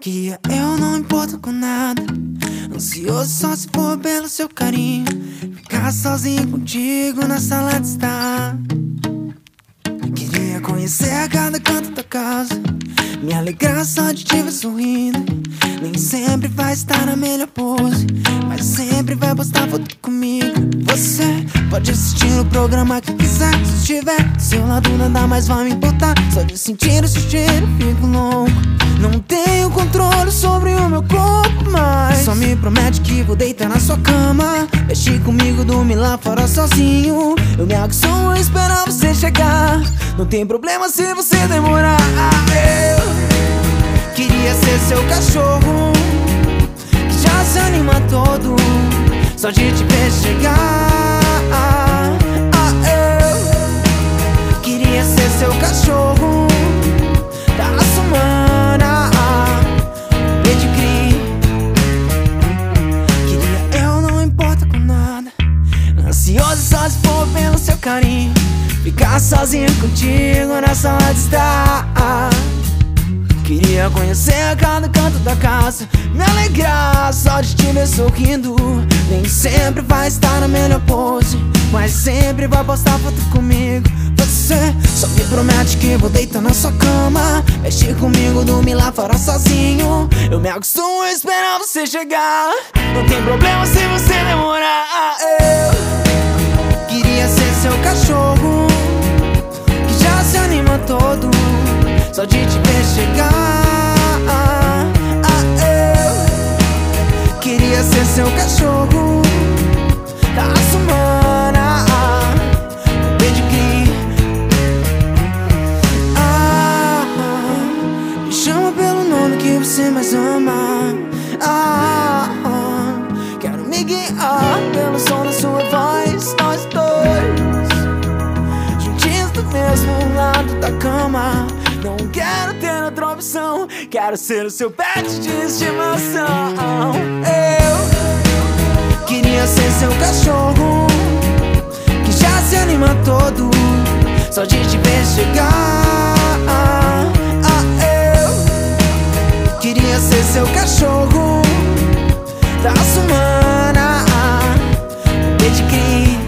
Que eu não importo com nada. Ansioso só se for pelo seu carinho. Ficar sozinho contigo na sala de estar. Queria conhecer a cada canto da casa. Me alegrar só de te ver sorrindo. Nem sempre vai estar na melhor pose. Mas sempre vai postar foto comigo. Você pode assistir o programa que quiser. Se estiver do seu lado, nada mais vai me importar. Só de sentir esse cheiro, fico louco. Não tenho controle sobre o meu corpo, mas Só me promete que vou deitar na sua cama. Mexe comigo, dormir lá fora sozinho. Eu me acostumo a esperar você chegar. Não tem problema se você demorar. Eu queria ser seu cachorro. Que já se anima todo Só de te ver chegar. Ah, eu queria ser seu cachorro Ansioso só for pelo seu carinho. Ficar sozinho contigo na sala de estar. Queria conhecer cada canto da casa. Me alegrar só de te ver sorrindo. Nem sempre vai estar na melhor pose Mas sempre vai postar foto comigo. Você só me promete que vou deitar na sua cama. Mexe comigo, dormir lá fora sozinho. Eu me acostumo a esperar você chegar. Não tem problema se você demorar. Eu queria ser seu cachorro Que já se anima todo só de te ver chegar. Ah, Eu queria ser seu cachorro Da humana Pedigree ah, Me chama pelo nome que você mais ama. Ah, Quero me guiar pelo som Quero ser o seu pet de estimação. Eu queria ser seu cachorro Que já se anima todo Só de te ver chegar. Ah, Eu queria ser seu cachorro Da raça humana Pedigree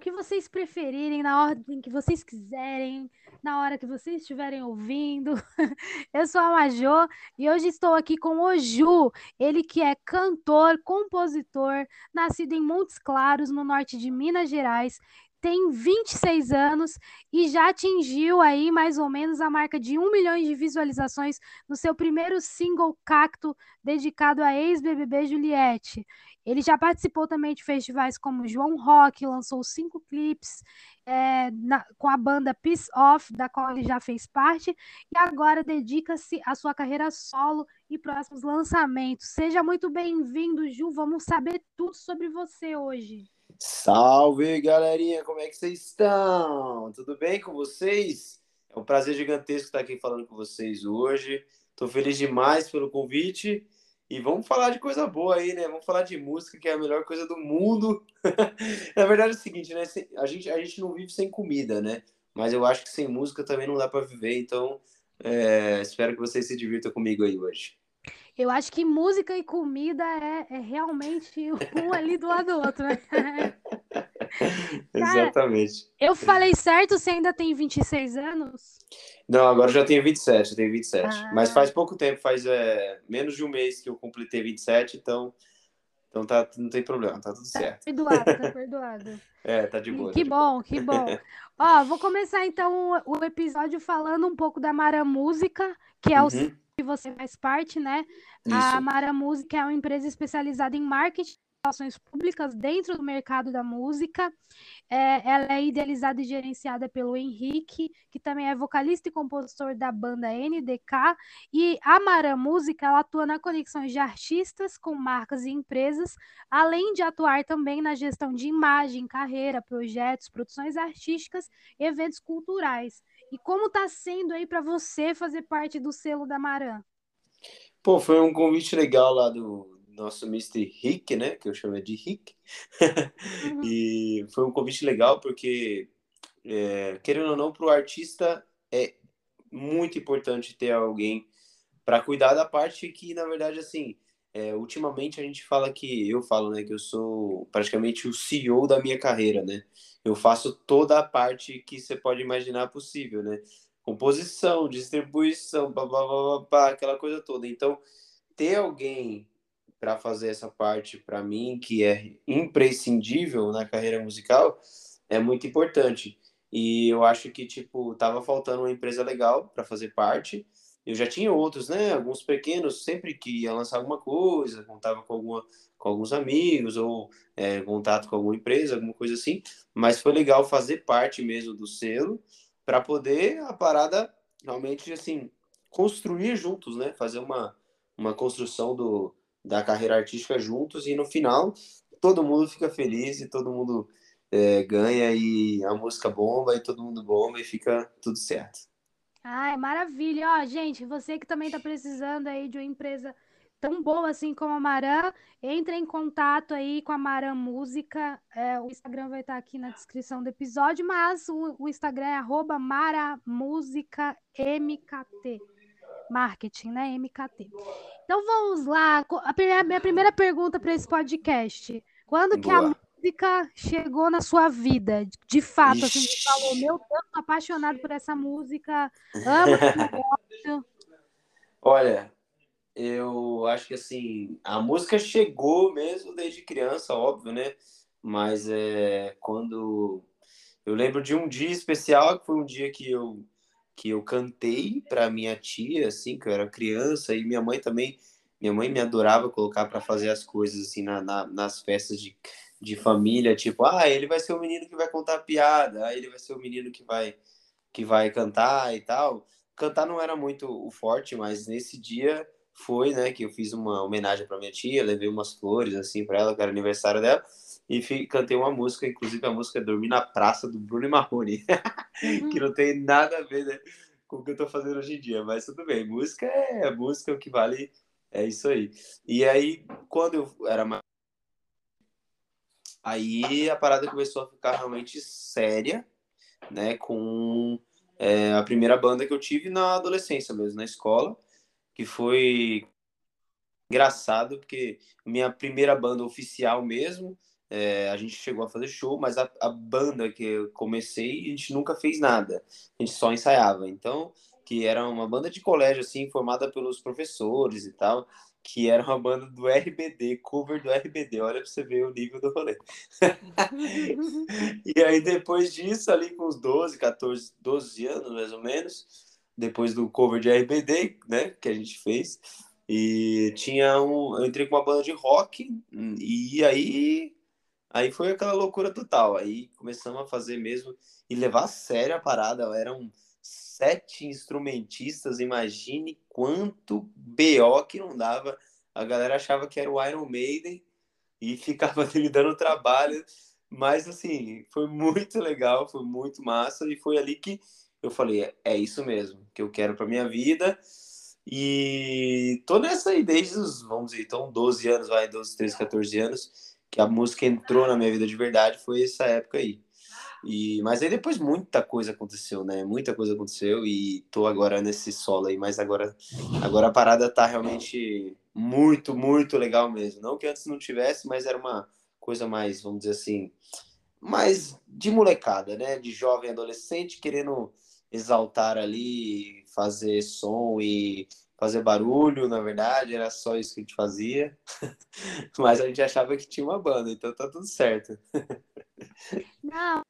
que vocês preferirem, na ordem que vocês quiserem, na hora que vocês estiverem ouvindo. Eu sou a Majô e hoje estou aqui com o Ju, ele que é cantor, compositor, nascido em Montes Claros, no norte de Minas Gerais, tem 26 anos e já atingiu aí mais ou menos a marca de 1 milhão de visualizações no seu primeiro single Cacto, dedicado à ex-BBB Juliette. Ele já participou também de festivais como João Rock, lançou cinco clipes é, na- com a banda Peace Off, da qual ele já fez parte, e agora dedica-se à sua carreira solo e próximos lançamentos. Seja muito bem-vindo, Ju. Vamos saber tudo sobre você hoje. Salve, galerinha, como é que vocês estão? Tudo bem com vocês? É um prazer gigantesco estar aqui falando com vocês hoje. Estou feliz demais pelo convite e vamos falar de coisa boa aí, né? Vamos falar de música, que é a melhor coisa do mundo. Na verdade é o seguinte, né? A gente, a gente não vive sem comida, né? Mas eu acho que sem música também não dá para viver, então é, espero que vocês se divirtam comigo aí hoje. Eu acho que música e comida é, é realmente um ali do lado do outro, né? Cara, Exatamente. Eu falei certo, você ainda tem 26 anos? Não, agora eu já tenho 27, eu tenho 27. Ah. Mas faz pouco tempo, faz é, menos de um mês que eu completei 27, então, então tá, não tem problema, tá tudo certo. Perdoado, tá perdoado. É, tá de boa. Que tá boa. bom, que bom. Ó, vou começar então o episódio falando um pouco da Mara Música, que é o Uhum, que você faz parte, né? A Isso. Mara Música é uma empresa especializada em marketing relações públicas dentro do mercado da música. É, ela é idealizada e gerenciada pelo Henrique, que também é vocalista e compositor da banda NDK. E a Mara Música ela atua na conexão de artistas com marcas e empresas, além de atuar também na gestão de imagem, carreira, projetos, produções artísticas e eventos culturais. E como está sendo aí para você fazer parte do selo da Maran? Pô, foi um convite legal lá do, nosso Mr. Rick, né? Que eu chamo de Rick. Uhum. e foi um convite legal porque, é, querendo ou não, para o artista é muito importante ter alguém para cuidar da parte que, na verdade, assim, é, ultimamente a gente fala que eu falo, né, que eu sou praticamente o CEO da minha carreira, né? Eu faço toda a parte que você pode imaginar possível, né? Composição, distribuição, aquela coisa toda. Então, ter alguém para fazer essa parte para mim que é imprescindível na carreira musical é muito importante. E eu acho que tipo tava faltando uma empresa legal para fazer parte. Eu já tinha outros, né? Alguns pequenos, sempre que ia lançar alguma coisa, contava com alguma com alguns amigos ou é, contato com alguma empresa, alguma coisa assim. Mas foi legal fazer parte mesmo do selo para poder a parada realmente assim construir juntos, né? Fazer uma uma construção do da carreira artística juntos e no final todo mundo fica feliz e todo mundo é, ganha e a música bomba e todo mundo bomba e fica tudo certo. Ai, maravilha. Ó, gente, você que também está precisando aí de uma empresa tão boa assim como a Maran, entre em contato aí com a Maran Música. É, o Instagram vai estar aqui na descrição do episódio, mas o, o Instagram é arroba maramusica mkt marketing, né? MKT. Então vamos lá. A primeira, minha primeira pergunta para esse podcast. Quando Boa. que a música chegou na sua vida? De fato, assim, você falou, meu Deus, tô apaixonado por essa música, amo esse negócio. Olha, eu acho que assim, a música chegou mesmo desde criança, óbvio, né? Mas é quando eu lembro de um dia especial, que foi um dia que eu que eu cantei para minha tia, assim, que eu era criança, e minha mãe também, minha mãe me adorava colocar para fazer as coisas, assim, na, na, nas festas de, de família, tipo, ah, ele vai ser o menino que vai contar piada, ah, ele vai ser o menino que vai, que vai cantar e tal. Cantar não era muito o forte, mas nesse dia foi, né, que eu fiz uma homenagem para minha tia, levei umas flores, assim, para ela, que era aniversário dela, e fui, cantei uma música, inclusive a música é Dormir na Praça, do Bruno Marrone, uhum. que não tem nada a ver né, com o que eu tô fazendo hoje em dia, mas tudo bem, música é música, o que vale é isso aí. E aí, quando eu era mais. Aí a parada começou a ficar realmente séria, né, com é, a primeira banda que eu tive na adolescência mesmo, na escola, que foi engraçado, porque minha primeira banda oficial mesmo é, a gente chegou a fazer show, mas a, a, banda que eu comecei, a gente nunca fez nada. A gente só ensaiava. Então, que era uma banda de colégio, assim, formada pelos professores e tal, que era uma banda do RBD, cover do RBD. Olha pra você ver o nível do rolê. e aí, depois disso, ali com uns 12, 14, 12 anos, mais ou menos, depois do cover de RBD, né, que a gente fez, e tinha um... Eu entrei com uma banda de rock, e aí Aí foi aquela loucura total. Aí começamos a fazer mesmo e levar a sério a parada. Eram sete instrumentistas, imagine quanto BO que não dava. A galera achava que era o Iron Maiden e ficava lhe dando trabalho. Mas assim, foi muito legal, foi muito massa e foi ali que eu falei, é, é isso mesmo que eu quero para minha vida. E tô nessa aí desde os, vamos dizer, então 12 anos, vai, 12, 13, 14 anos que a música entrou na minha vida de verdade foi essa época aí. E, mas aí depois muita coisa aconteceu, né? Muita coisa aconteceu e tô agora nesse solo aí, mas agora, agora a parada tá realmente muito, muito legal mesmo. Não que antes não tivesse, mas era uma coisa mais, vamos dizer assim, mais de molecada, né? De jovem adolescente querendo exaltar ali, fazer som e fazer barulho, na verdade, era só isso que a gente fazia. Mas a gente achava que tinha uma banda, então tá tudo certo. Não,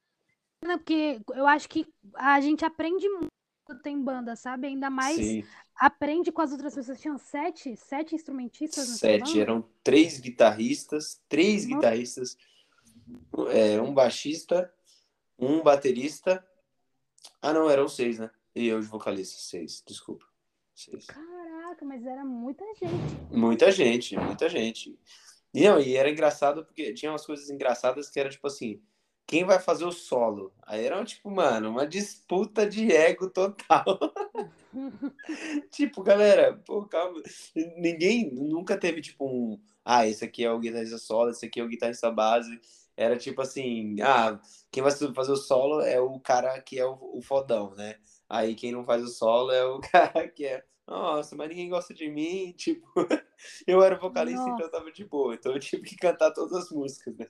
porque eu acho que a gente aprende muito quando tem banda, sabe? Ainda mais Sim. aprende com as outras pessoas. Tinham sete, sete instrumentistas Sete, eram três guitarristas, três Nossa. guitarristas, é, um baixista, um baterista. Ah, não, eram seis, né? E eu de vocalista, seis, desculpa. Caraca, mas era muita gente. Muita gente, muita gente. E, não, e era engraçado porque tinha umas coisas engraçadas que era tipo assim, quem vai fazer o solo? Aí era tipo, mano, uma disputa de ego total. tipo, galera, pô, calma. Ninguém nunca teve tipo um, ah, esse aqui é o guitarrista solo, esse aqui é o guitarrista base. Era tipo assim, ah, quem vai fazer o solo é o cara que é o, o fodão, né? Aí quem não faz o solo é o cara que é, nossa, mas ninguém gosta de mim, tipo, eu era vocalista, então eu Nossa. tava de boa, então eu tive que cantar todas as músicas, né?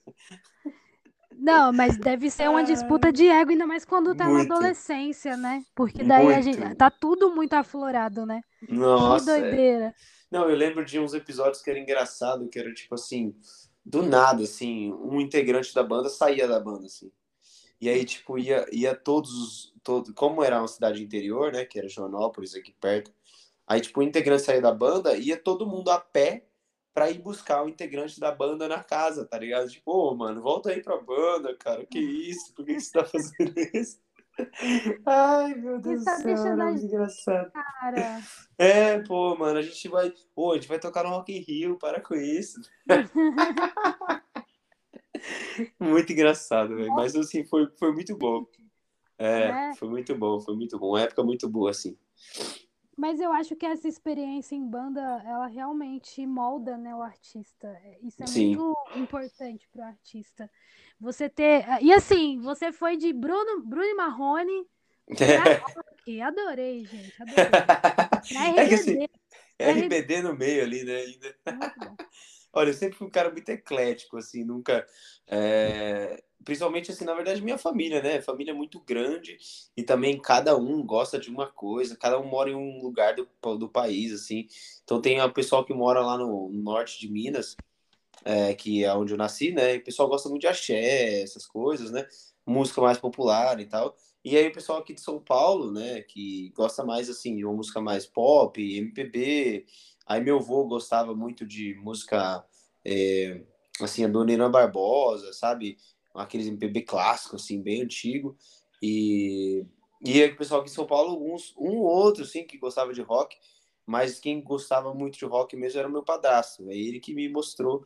Não, mas deve ser uma disputa de ego, ainda mais quando tá na Muito. adolescência, né? Porque daí a Muito. gente tá tudo muito aflorado, né? Que Nossa, é. doideira. Não, eu lembro de uns episódios que era engraçado, que era tipo assim, do nada, assim, um integrante da banda saía da banda, assim. E aí, tipo, ia, ia todos, todo, como era uma cidade interior, né, que era Joanópolis, aqui perto, aí, tipo, o integrante saía da banda, ia todo mundo a pé pra ir buscar o integrante da banda na casa, tá ligado? Tipo, ô, mano, volta aí pra banda, cara, que isso? Por que você tá fazendo isso? Ai, meu Deus do tá céu, era a muito engraçado. Cara, É, pô, mano, a gente vai. Pô, a gente vai tocar no Rock in Rio, para com isso. muito engraçado, velho. Mas assim, foi, foi muito bom. É, É. foi muito bom, foi muito bom. Uma época muito boa, assim. mas eu acho que essa experiência em banda, ela realmente molda, né, o artista. Isso é Sim. muito importante pro artista. Você ter. E assim, você foi de Bruno, Bruno e Marrone rock. Adorei, gente. Adorei. Pra É que assim, RBD, RBD no meio ali, né? Ainda. muito bom. Olha, eu sempre fui um cara muito eclético, assim, nunca. é, Principalmente, assim, na verdade, minha família, né? Família muito grande e também cada um gosta de uma coisa, cada um mora em um lugar do, do país, assim. Então, tem o pessoal que mora lá no norte de Minas, é, que é onde eu nasci, né? E o pessoal gosta muito de axé, essas coisas, né? Música mais popular e tal. E aí, o pessoal aqui de São Paulo, né? Que gosta mais, assim, de uma música mais pop, MPB. Aí, meu avô gostava muito de música, é, assim, a Dona Irã Barbosa, sabe? Aqueles MPB clássicos, assim, bem antigo. E, e o pessoal aqui de São Paulo, alguns, um ou outro, assim, que gostava de rock. Mas quem gostava muito de rock mesmo era o meu padrasto. É ele que me mostrou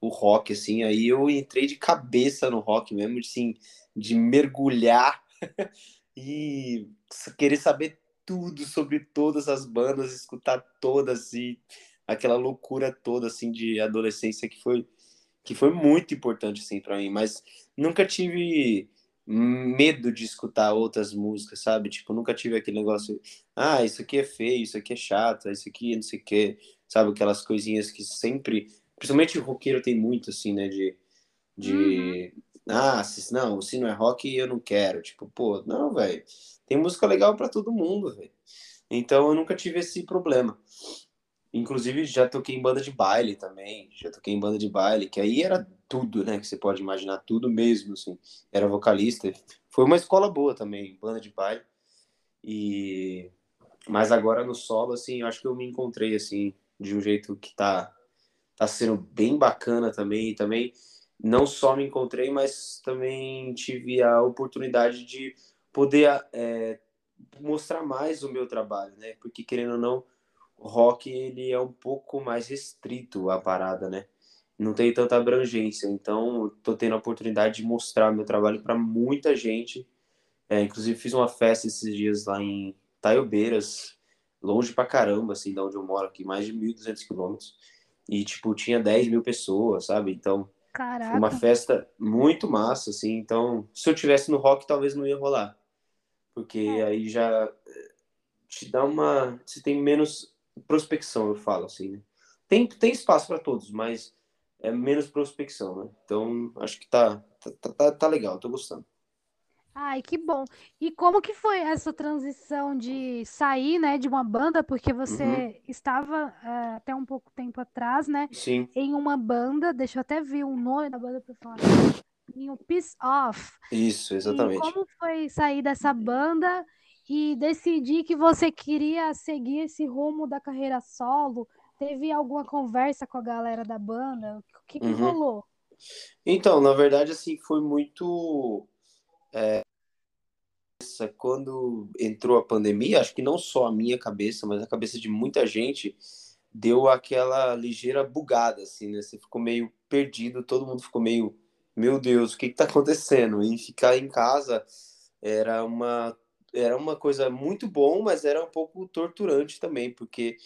o rock, assim. Aí eu entrei de cabeça no rock mesmo, assim, de mergulhar e querer saber tudo sobre todas as bandas, escutar todas e aquela loucura toda, assim, de adolescência que foi, que foi muito importante, assim, para mim. Mas nunca tive medo de escutar outras músicas, sabe? Tipo, nunca tive aquele negócio, ah, isso aqui é feio, isso aqui é chato, isso aqui não sei o que, sabe? Aquelas coisinhas que sempre, principalmente o roqueiro tem muito, assim, né? De, de ah, se, não, se não é rock eu não quero. Tipo, pô, não, velho, tem música legal para todo mundo, velho. Então eu nunca tive esse problema. Inclusive, já toquei em banda de baile também. Já toquei em banda de baile, que aí era tudo, né? Que você pode imaginar, tudo mesmo, assim. Era vocalista. Foi uma escola boa também, banda de baile. E... Mas agora no solo, assim, eu acho que eu me encontrei, assim, de um jeito que tá, tá sendo bem bacana também. E também não só me encontrei, mas também tive a oportunidade de poder é, mostrar mais o meu trabalho, né? Porque, querendo ou não, o rock ele é um pouco mais restrito à parada, né? Não tem tanta abrangência. Então, tô tendo a oportunidade de mostrar meu trabalho para muita gente. É, inclusive, fiz uma festa esses dias lá em Taiobeiras, longe pra caramba, assim, da onde eu moro aqui, mais de 1.200 quilômetros. E, tipo, tinha 10 mil pessoas, sabe? Então, Caraca. foi uma festa muito massa, assim. Então, se eu tivesse no rock, talvez não ia rolar. Porque É. aí já te dá uma. Você tem menos prospecção, eu falo assim, né? Tem, tem espaço para todos, mas é menos prospecção, né? Então, acho que tá, tá, tá, tá legal, tô gostando. Ai, que bom. E como que foi essa transição de sair, né, de uma banda, porque você Uhum. estava eh, até um pouco tempo atrás, né, Sim, em uma banda, deixa eu até ver o nome da banda para falar, em o Peace Off. isso, E exatamente. como foi sair dessa banda e decidir que você queria seguir esse rumo da carreira solo? Teve alguma conversa com a galera da banda? O que, que uhum. rolou? Então, na verdade, assim, foi muito. É, quando entrou a pandemia, acho que não só a minha cabeça, mas a cabeça de muita gente, deu aquela ligeira bugada, assim, né? Você ficou meio perdido, todo mundo ficou meio, meu Deus, o que está acontecendo? E ficar em casa era uma, era uma coisa muito bom, mas era um pouco torturante também, porque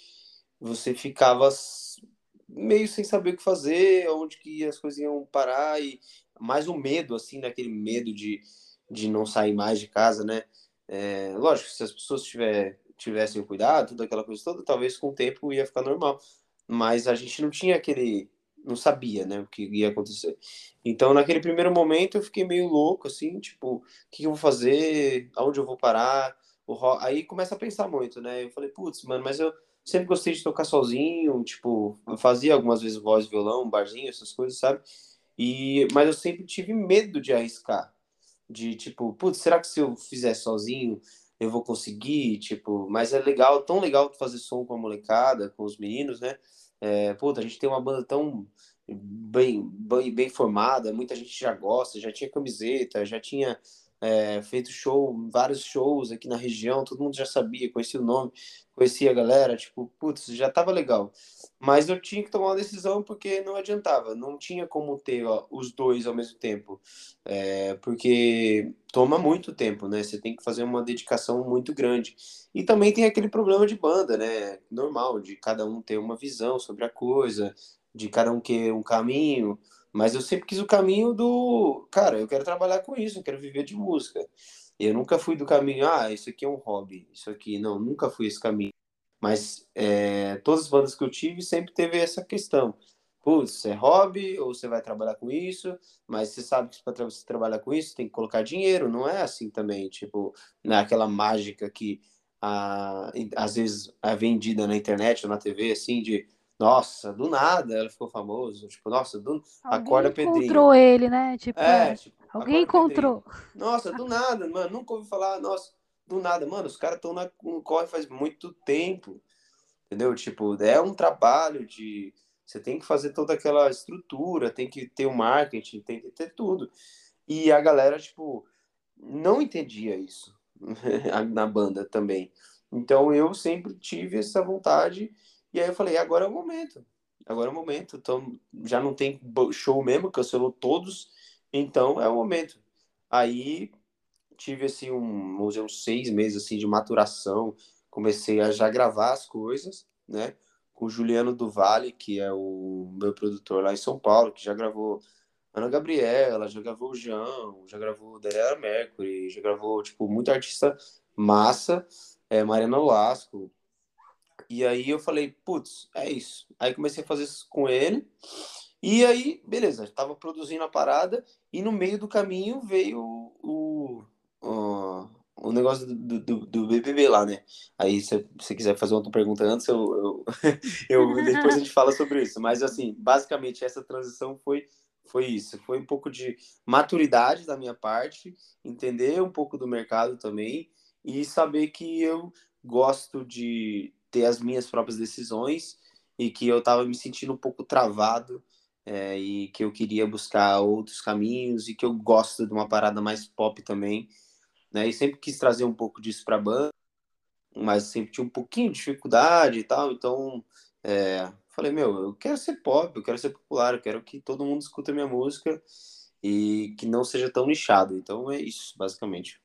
você ficava meio sem saber o que fazer, onde que as coisas iam parar e mais o medo, assim, naquele medo de, de não sair mais de casa, né? É, lógico, se as pessoas tiver, tivessem cuidado, toda aquela coisa toda, talvez com o tempo ia ficar normal. Mas a gente não tinha aquele, não sabia, né, o que ia acontecer. Então, naquele primeiro momento, eu fiquei meio louco, assim, tipo, o que eu vou fazer? Aonde eu vou parar? Aí começa a pensar muito, né? Eu falei, putz, mano, mas eu sempre gostei de tocar sozinho, tipo, eu fazia algumas vezes voz, violão, barzinho, essas coisas, sabe? E, mas eu sempre tive medo de arriscar, de tipo, putz, será que se eu fizer sozinho eu vou conseguir? Tipo, mas é legal, tão legal fazer som com a molecada, com os meninos, né? É, a gente tem uma banda tão bem, bem, bem formada, muita gente já gosta, já tinha camiseta, já tinha é, feito show, vários shows aqui na região, todo mundo já sabia, conhecia o nome, conhecia a galera, tipo, putz, já tava legal. Mas eu tinha que tomar uma decisão porque não adiantava, não tinha como ter ó, os dois ao mesmo tempo, é, porque toma muito tempo, né? Você tem que fazer uma dedicação muito grande. E também tem aquele problema de banda, né? Normal, de cada um ter uma visão sobre a coisa, de cada um querer um caminho. Mas eu sempre quis o caminho do, cara, eu quero trabalhar com isso, eu quero viver de música. Eu nunca fui do caminho, ah, isso aqui é um hobby, isso aqui, não, nunca fui esse caminho. Mas é, todas as bandas que eu tive sempre teve essa questão. Putz, é hobby ou você vai trabalhar com isso, mas você sabe que para você trabalhar com isso tem que colocar dinheiro, não é assim também, tipo, não é mágica que a, às vezes é vendida na internet ou na TV, assim, de nossa, do nada ela ficou famosa. Tipo, nossa, do... acorda Pedrinho. encontrou ele, né? Tipo, é, tipo alguém encontrou. Pedrinho. Nossa, do nada, mano. Nunca ouvi falar, nossa, do nada. Mano, os caras estão no corre faz muito tempo. Entendeu? Tipo, é um trabalho de. Você tem que fazer toda aquela estrutura, tem que ter o marketing, tem que ter tudo. E a galera, tipo, não entendia isso na banda também. Então eu sempre tive essa vontade e aí eu falei, agora é o momento. Agora é o momento. Então, já não tem show mesmo, cancelou todos. Então, é o momento. Aí, tive, assim, um, dizer, uns seis meses, assim, de maturação. Comecei a já gravar as coisas, né? Com o Juliano Duvalle, que é o meu produtor lá em São Paulo, que já gravou Ana Gabriela, já gravou o João, já gravou Daniela Mercury, já gravou, tipo, muita artista massa. É, Mariana Lasco, e aí eu falei, putz, é isso. Aí comecei a fazer isso com ele. E aí, beleza, estava produzindo a parada e no meio do caminho veio o, o, o negócio do, do, do BBB lá, né? Aí, se você quiser fazer outra pergunta antes, eu, eu, eu, depois a gente fala sobre isso. Mas, assim, basicamente, essa transição foi, foi isso. Foi um pouco de maturidade da minha parte, entender um pouco do mercado também e saber que eu gosto de, ter as minhas próprias decisões e que eu estava me sentindo um pouco travado é, e que eu queria buscar outros caminhos e que eu gosto de uma parada mais pop também, né? E sempre quis trazer um pouco disso para a banda, mas sempre tinha um pouquinho de dificuldade e tal, então é, falei, meu, eu quero ser pop, eu quero ser popular, eu quero que todo mundo escute minha música e que não seja tão nichado. Então é isso, basicamente.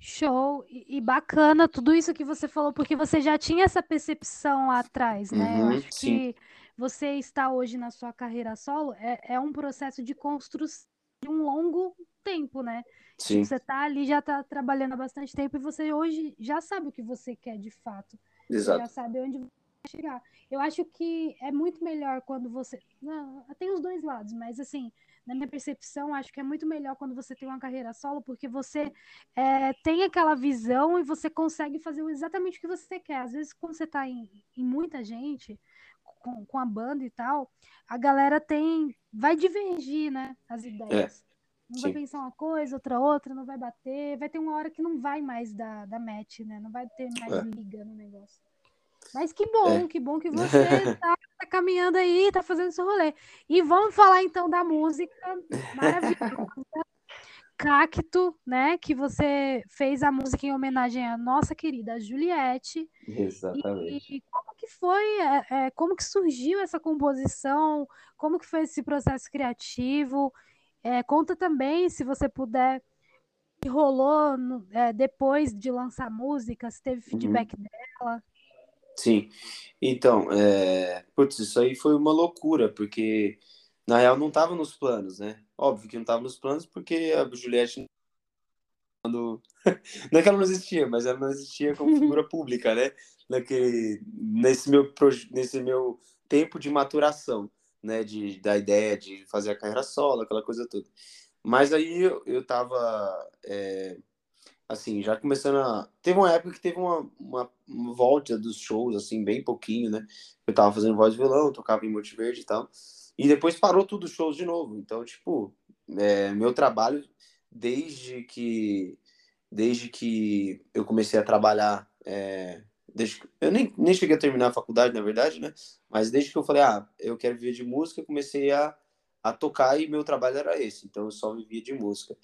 Show e, bacana tudo isso que você falou, porque você já tinha essa percepção lá atrás, né? Uhum, Eu acho sim. que você está hoje na sua carreira solo é, é um processo de construção de um longo tempo, né? Tipo, sim. Você está ali, já está trabalhando há bastante tempo e você hoje já sabe o que você quer de fato. Exato. Você já sabe onde vai chegar. Eu acho que é muito melhor quando você. Não, tem os dois lados, mas assim, na minha percepção, acho que é muito melhor quando você tem uma carreira solo, porque você é, tem aquela visão e você consegue fazer exatamente o que você quer. Às vezes, quando você está em, em, muita gente, com, com, a banda e tal, a galera tem. vai divergir, né? As ideias. Um vai pensar uma coisa, outra outra, não vai bater. Vai ter uma hora que não vai mais dar, da match, né? Não vai ter mais É. liga no negócio. Mas que bom, É. que bom que você tá, tá caminhando aí, tá fazendo seu rolê. E vamos falar então da música maravilhosa, Cacto, né? Que você fez a música em homenagem à nossa querida Juliette. Exatamente. E como que foi, é, é, como que surgiu essa composição? Como que foi esse processo criativo? É, conta também, se você puder, o que rolou no- é, depois de lançar a música, se teve feedback dela. Sim. Então, é... putz, isso aí foi uma loucura, porque na real não estava nos planos, né? Óbvio que não estava nos planos, porque a Juliette quando não é que ela não existia, mas ela não existia como figura pública, né? Naquele, nesse meu proje- nesse meu tempo de maturação, né? De da ideia de fazer a carreira solo, aquela coisa toda. Mas aí eu, eu tava é, assim, já começando a. Teve uma época que teve uma, uma, volta dos shows, assim, bem pouquinho, né? Eu tava fazendo voz e violão, tocava em Monte Verde e tal. E depois parou tudo os shows de novo. Então, tipo, é, meu trabalho, desde que, desde que eu comecei a trabalhar, é, desde, eu nem, nem cheguei a terminar a faculdade, na verdade, né? Mas desde que eu falei, ah, eu quero viver de música, comecei a, a tocar e meu trabalho era esse. Então, eu só vivia de música.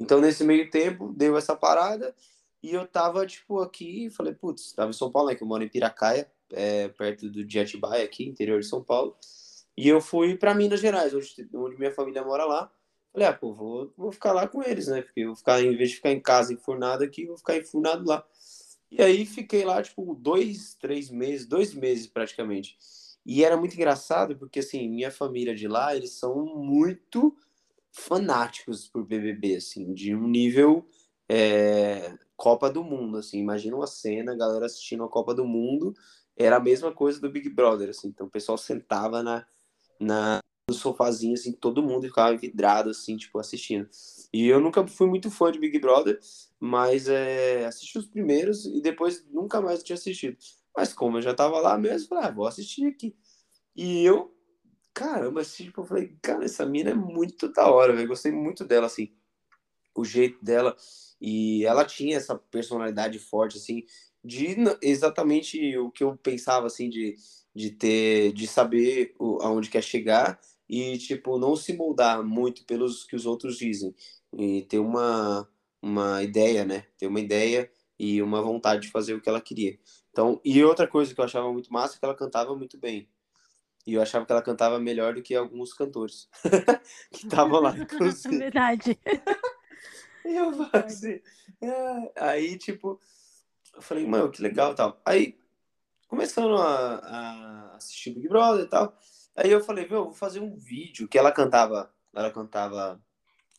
Então, nesse meio tempo, deu essa parada e eu tava, tipo, aqui e falei, putz, tava em São Paulo, né? Que eu moro em Piracaia, é, perto do de aqui, interior de São Paulo. E eu fui para Minas Gerais, onde, onde minha família mora lá. Falei, ah, pô, vou, vou ficar lá com eles, né? Porque eu vou ficar, em vez de ficar em casa enfurnado aqui, vou ficar enfurnado lá. E aí fiquei lá, tipo, dois, três meses, dois meses praticamente. E era muito engraçado, porque, assim, minha família de lá, eles são muito fanáticos por BBB, assim, de um nível é, Copa do Mundo, assim. Imagina uma cena, a galera assistindo a Copa do Mundo, era a mesma coisa do Big Brother, assim. Então o pessoal sentava na, na, no sofazinho, assim, todo mundo ficava vidrado, assim, tipo, assistindo. E eu nunca fui muito fã de Big Brother, mas é, assisti os primeiros e depois nunca mais tinha assistido. Mas como eu já tava lá mesmo, falei, ah, vou assistir aqui. E eu, caramba, assim, tipo, eu falei, cara, essa mina é muito da hora, velho. Gostei muito dela, assim, o jeito dela. E ela tinha essa personalidade forte, assim, de exatamente o que eu pensava, assim, de, de ter, de saber o, aonde quer chegar e, tipo, não se moldar muito pelos que os outros dizem. E ter uma, uma ideia, né? Ter uma ideia e uma vontade de fazer o que ela queria. Então, e outra coisa que eu achava muito massa é que ela cantava muito bem. E eu achava que ela cantava melhor do que alguns cantores que estavam lá. Verdade. Eu falei é, aí tipo, eu falei, mano, que legal e tal. Aí, começando a, a assistir Big Brother e tal, aí eu falei, meu, vou fazer um vídeo que ela cantava, ela cantava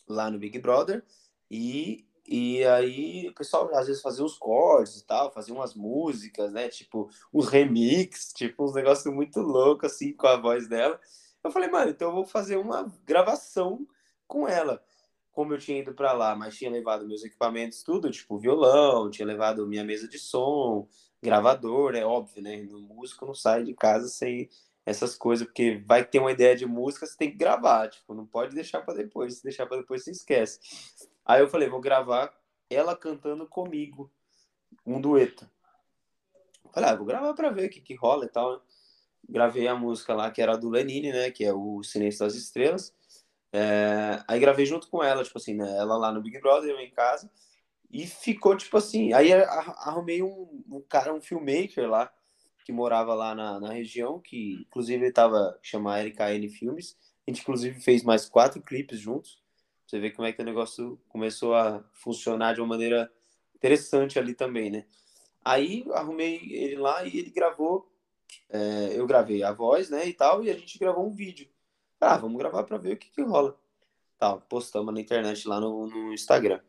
lá no Big Brother e, e aí o pessoal às vezes fazia uns cortes e tal, fazia umas músicas, né, tipo, uns remix, tipo, uns negócios muito loucos assim com a voz dela. Eu falei, mano, então eu vou fazer uma gravação com ela como eu tinha ido para lá, mas tinha levado meus equipamentos, tudo, tipo violão, tinha levado minha mesa de som, gravador, é óbvio, né? O músico não sai de casa sem essas coisas, porque vai ter uma ideia de música, você tem que gravar, tipo, não pode deixar para depois, se deixar para depois você esquece. Aí eu falei, vou gravar ela cantando comigo, um dueto. Falei, ah, vou gravar para ver o que, que rola e tal? Gravei a música lá, que era do Lenine, né? Que é o Silêncio das Estrelas. É, aí gravei junto com ela, tipo assim, né? Ela lá no Big Brother, eu em casa. E ficou, tipo assim. Aí arrumei um, um cara, um filmmaker lá, que morava lá na, na região, que inclusive ele tava chama RKN Filmes. A gente, inclusive, fez mais quatro clipes juntos. Você vê como é que o negócio começou a funcionar de uma maneira interessante ali também, né? Aí arrumei ele lá e ele gravou. é, eu gravei a voz, né, e tal, e a gente gravou um vídeo. Ah, vamos gravar pra ver o que que rola. Tá, postamos na internet lá no, no Instagram.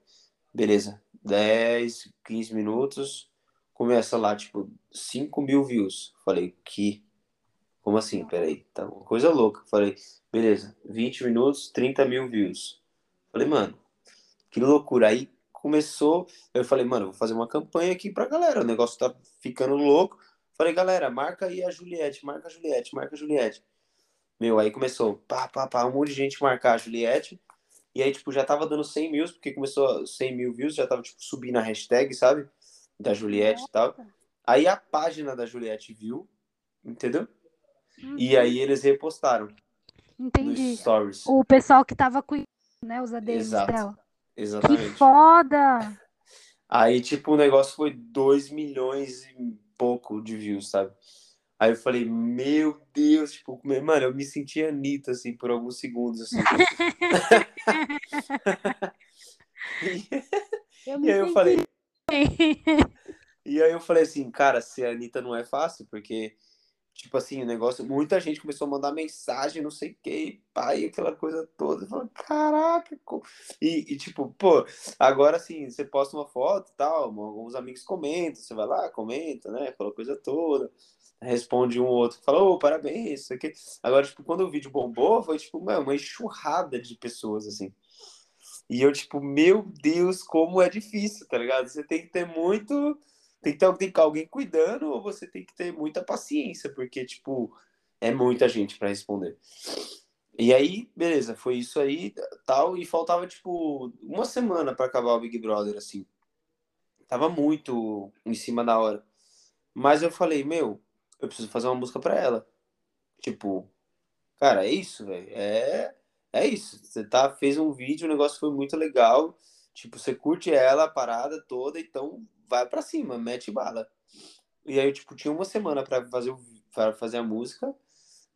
Beleza. 10, 15 minutos. Começa lá, tipo, 5 mil views. Falei, que? Como assim? Peraí. Tá uma coisa louca. Falei, beleza. 20 minutos, 30 mil views. Falei, mano, que loucura. Aí começou. Eu falei, mano, vou fazer uma campanha aqui pra galera. O negócio tá ficando louco. Falei, galera, marca aí a Juliette, marca a Juliette, marca a Juliette. Meu, aí começou, pá, pá, pá, um monte de gente marcar a Juliette. E aí, tipo, já tava dando 100 mil, porque começou 100 mil views, já tava, tipo, subindo a hashtag, sabe? Da Juliette e tal. Aí a página da Juliette viu, entendeu? Uhum. E aí eles repostaram. Entendi. Stories. O pessoal que tava com né, os ADMs Exato. dela. Exatamente. Que foda! Aí, tipo, o negócio foi 2 milhões e pouco de views, sabe? Aí eu falei, meu Deus, tipo, mano, eu me senti Anitta, assim, por alguns segundos, assim. eu e aí eu falei. e aí eu falei assim, cara, se a Anitta não é fácil, porque Tipo assim, o negócio, muita gente começou a mandar mensagem, não sei o que, pai, aquela coisa toda. Falei, caraca, e, e, tipo, pô, agora assim, você posta uma foto e tal, alguns amigos comentam, você vai lá, comenta, né? Aquela coisa toda. Responde um ou outro, fala, ô, oh, parabéns, isso aqui. Agora, tipo, quando o vídeo bombou, foi tipo, uma enxurrada de pessoas, assim. E eu, tipo, meu Deus, como é difícil, tá ligado? Você tem que ter muito tem que ter alguém cuidando ou você tem que ter muita paciência, porque, tipo, é muita gente para responder. E aí, beleza, foi isso aí, tal, e faltava, tipo, uma semana para acabar o Big Brother, assim. Tava muito em cima da hora. Mas eu falei, meu, eu preciso fazer uma música para ela. Tipo, cara, é isso, velho. É, é isso. Você tá, fez um vídeo, o negócio foi muito legal. Tipo, você curte ela, a parada toda, então vai para cima, mete bala. E aí tipo, tinha uma semana para fazer, pra fazer a música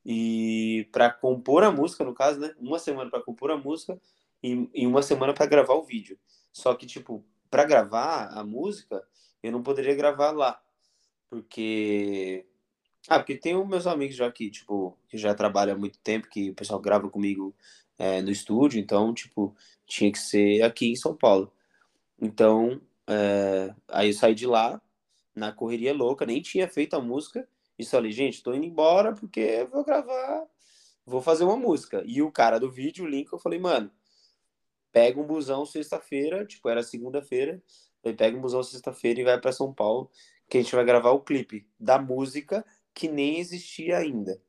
e para compor a música, no caso, né? Uma semana para compor a música e, e uma semana para gravar o vídeo. Só que, tipo, para gravar a música, eu não poderia gravar lá. Porque. Ah, porque tem os meus amigos já que, tipo, que já trabalham há muito tempo, que o pessoal grava comigo é, no estúdio, então, tipo, tinha que ser aqui em São Paulo. Então, é, aí eu saí de lá, na correria louca, nem tinha feito a música, e falei, gente, tô indo embora porque vou gravar, vou fazer uma música. E o cara do vídeo, o link, eu falei, mano, pega um busão sexta-feira, tipo, era segunda-feira, pega um busão sexta-feira e vai para São Paulo, que a gente vai gravar o clipe da música que nem existia ainda.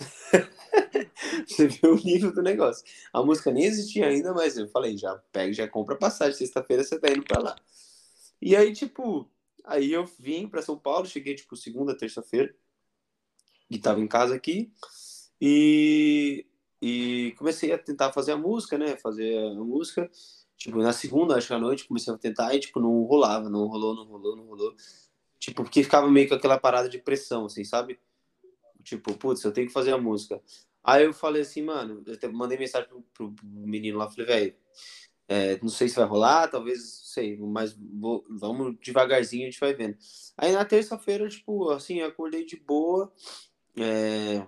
você viu o nível do negócio. A música nem existia ainda, mas eu falei, já pega, já compra passagem, sexta-feira você tá indo pra lá. E aí, tipo, aí eu vim para São Paulo, cheguei, tipo, segunda, terça-feira, e tava em casa aqui, e, e comecei a tentar fazer a música, né? Fazer a música. Tipo, na segunda, acho que à noite, comecei a tentar e, tipo, não rolava, não rolou, não rolou, não rolou. Tipo, porque ficava meio com aquela parada de pressão, assim, sabe? Tipo, putz, eu tenho que fazer a música. Aí eu falei assim, mano, eu mandei mensagem pro, pro menino lá, falei, velho, é, não sei se vai rolar, talvez, sei, mas vou, vamos devagarzinho, a gente vai vendo. Aí na terça-feira, tipo, assim, acordei de boa. É,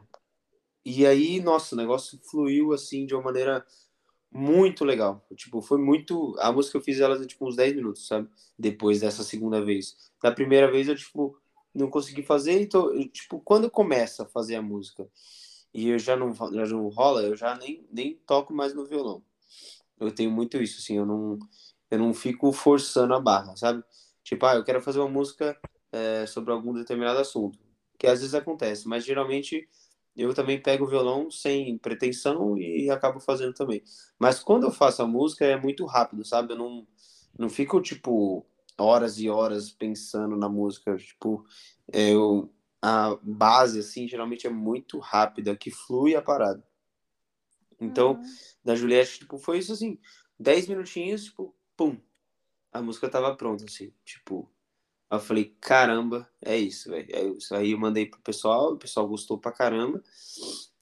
e aí, nossa, o negócio fluiu assim de uma maneira muito legal. Tipo, foi muito. A música eu fiz ela tipo uns 10 minutos, sabe? Depois dessa segunda vez. Da primeira vez eu, tipo, não consegui fazer, então, eu, tipo, quando começa a fazer a música e eu já não, já não rola, eu já nem, nem toco mais no violão. Eu tenho muito isso, assim, eu não, eu não fico forçando a barra, sabe? Tipo, ah, eu quero fazer uma música é, sobre algum determinado assunto, que às vezes acontece, mas geralmente eu também pego o violão sem pretensão e acabo fazendo também. Mas quando eu faço a música é muito rápido, sabe? Eu não, não fico, tipo, horas e horas pensando na música. Tipo, eu, a base, assim, geralmente é muito rápida, que flui a parada. Então, uhum. da Juliette, tipo, foi isso assim, 10 minutinhos, tipo, pum, a música tava pronta, assim, tipo, eu falei, caramba, é isso, velho. Isso aí eu mandei pro pessoal, o pessoal gostou pra caramba.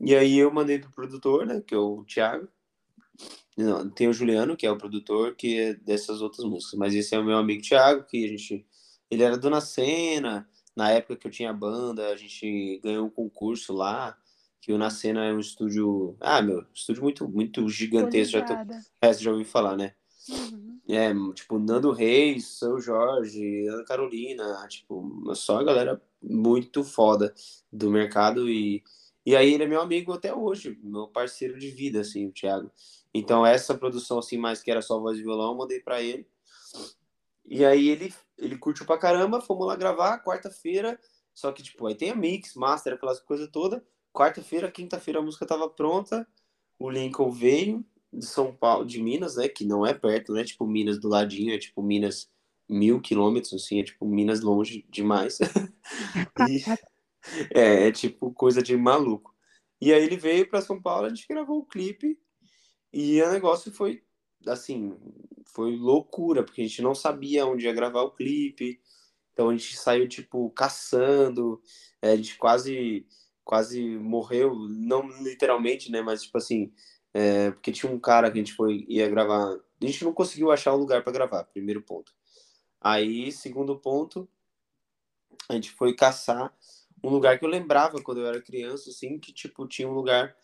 E aí eu mandei pro produtor, né, que é o Thiago. Não, tem o Juliano, que é o produtor, que é dessas outras músicas. Mas esse é o meu amigo Thiago, que a gente. Ele era do cena Na época que eu tinha banda, a gente ganhou um concurso lá que o Na Cena é um estúdio. Ah, meu, estúdio muito, muito gigantesco. Já tô... É, você já ouviu falar, né? Uhum. É, tipo, Nando Reis, São Jorge, Ana Carolina, tipo, só a galera muito foda do mercado e, e aí ele é meu amigo até hoje, meu parceiro de vida, assim, o Thiago. Então essa produção, assim, mais que era só voz e violão, eu mandei para ele. E aí ele, ele curtiu pra caramba, fomos lá gravar, quarta-feira, só que, tipo, aí tem a mix, master, aquelas coisas todas. Quarta-feira, quinta-feira a música tava pronta, o Lincoln veio de São Paulo, de Minas, né? Que não é perto, né? Tipo Minas do ladinho, é tipo Minas mil quilômetros, assim, é tipo Minas longe demais. e, é, é tipo coisa de maluco. E aí ele veio para São Paulo, a gente gravou o clipe e o negócio foi assim, foi loucura, porque a gente não sabia onde ia gravar o clipe. Então a gente saiu tipo caçando, é, a gente quase quase morreu, não literalmente, né, mas tipo assim, é, porque tinha um cara que a gente foi ia gravar, a gente não conseguiu achar um lugar para gravar, primeiro ponto. Aí, segundo ponto, a gente foi caçar um lugar que eu lembrava quando eu era criança, assim, que tipo tinha um lugar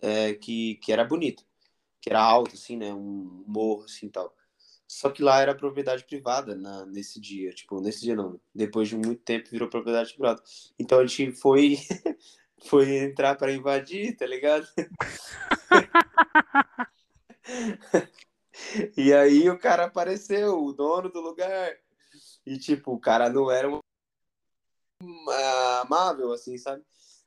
é, que, que era bonito, que era alto, assim, né, um morro, assim, tal. Só que lá era propriedade privada na, nesse dia, tipo, nesse dia não, depois de muito tempo virou propriedade privada. Então a gente foi foi entrar para invadir, tá ligado? e aí o cara apareceu, o dono do lugar. E tipo, o cara não era um amável, assim, sabe?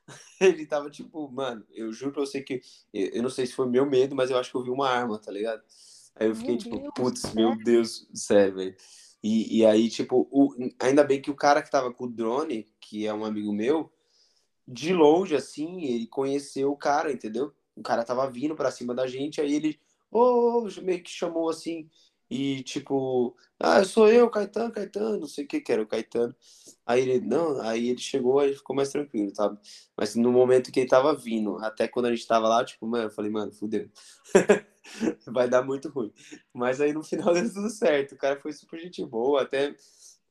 Ele tava tipo, mano, eu juro pra você que. Eu não sei se foi meu medo, mas eu acho que eu vi uma arma, tá ligado? Aí eu fiquei meu tipo, putz, meu Deus, sério, velho. E, e aí, tipo, o, ainda bem que o cara que tava com o drone, que é um amigo meu, de longe, assim, ele conheceu o cara, entendeu? O cara tava vindo pra cima da gente, aí ele, oh, meio que chamou assim, e tipo, ah, sou eu, Caetano, Caetano, não sei o que que era o Caetano. Aí ele, não, aí ele chegou, aí ficou mais tranquilo, sabe? Mas no momento que ele tava vindo, até quando a gente tava lá, tipo, mano, eu falei, mano, fudeu. Vai dar muito ruim. Mas aí no final deu tudo certo. O cara foi super gente boa, até,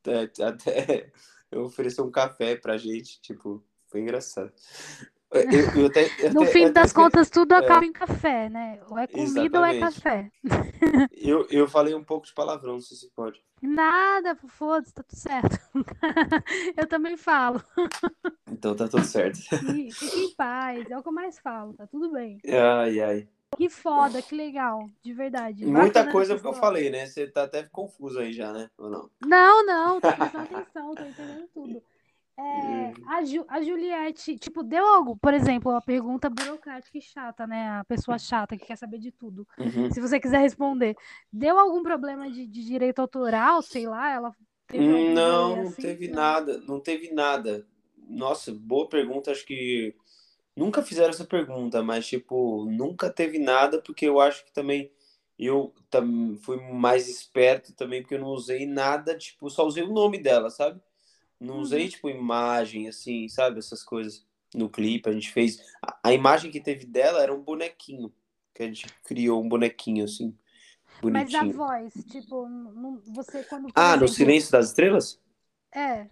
até, até ofereceu um café pra gente, tipo, foi engraçado. Eu, eu até, eu no até, fim das contas, tudo é, acaba em café, né? Ou é comida exatamente. ou é café. Eu, eu falei um pouco de palavrão, não sei se pode. Nada, foda-se, tá tudo certo. eu também falo. Então tá tudo certo. Fique em paz, é o que eu mais falo, tá tudo bem. Ai, ai. Que foda, que legal, de verdade. Muita coisa que eu falei, né? Você tá até confuso aí já, né? Ou não? Não, não, tô prestando atenção, tô entendendo tudo. É, uhum. a, Ju, a Juliette, tipo, deu algo, por exemplo, uma pergunta burocrática e chata, né? A pessoa chata que quer saber de tudo. Uhum. Se você quiser responder, deu algum problema de, de direito autoral, sei lá? Ela não, não assim? teve nada, não teve nada. Nossa, boa pergunta. Acho que nunca fizeram essa pergunta, mas tipo, nunca teve nada, porque eu acho que também eu tam, fui mais esperto também, porque eu não usei nada, tipo, só usei o nome dela, sabe? Não usei, uhum. tipo, imagem, assim, sabe? Essas coisas no clipe. A gente fez. A, a, imagem que teve dela era um bonequinho. Que a gente criou um bonequinho, assim. Bonitinho. Mas a voz, tipo, no, você quando. Ah, no Silêncio das Estrelas? É.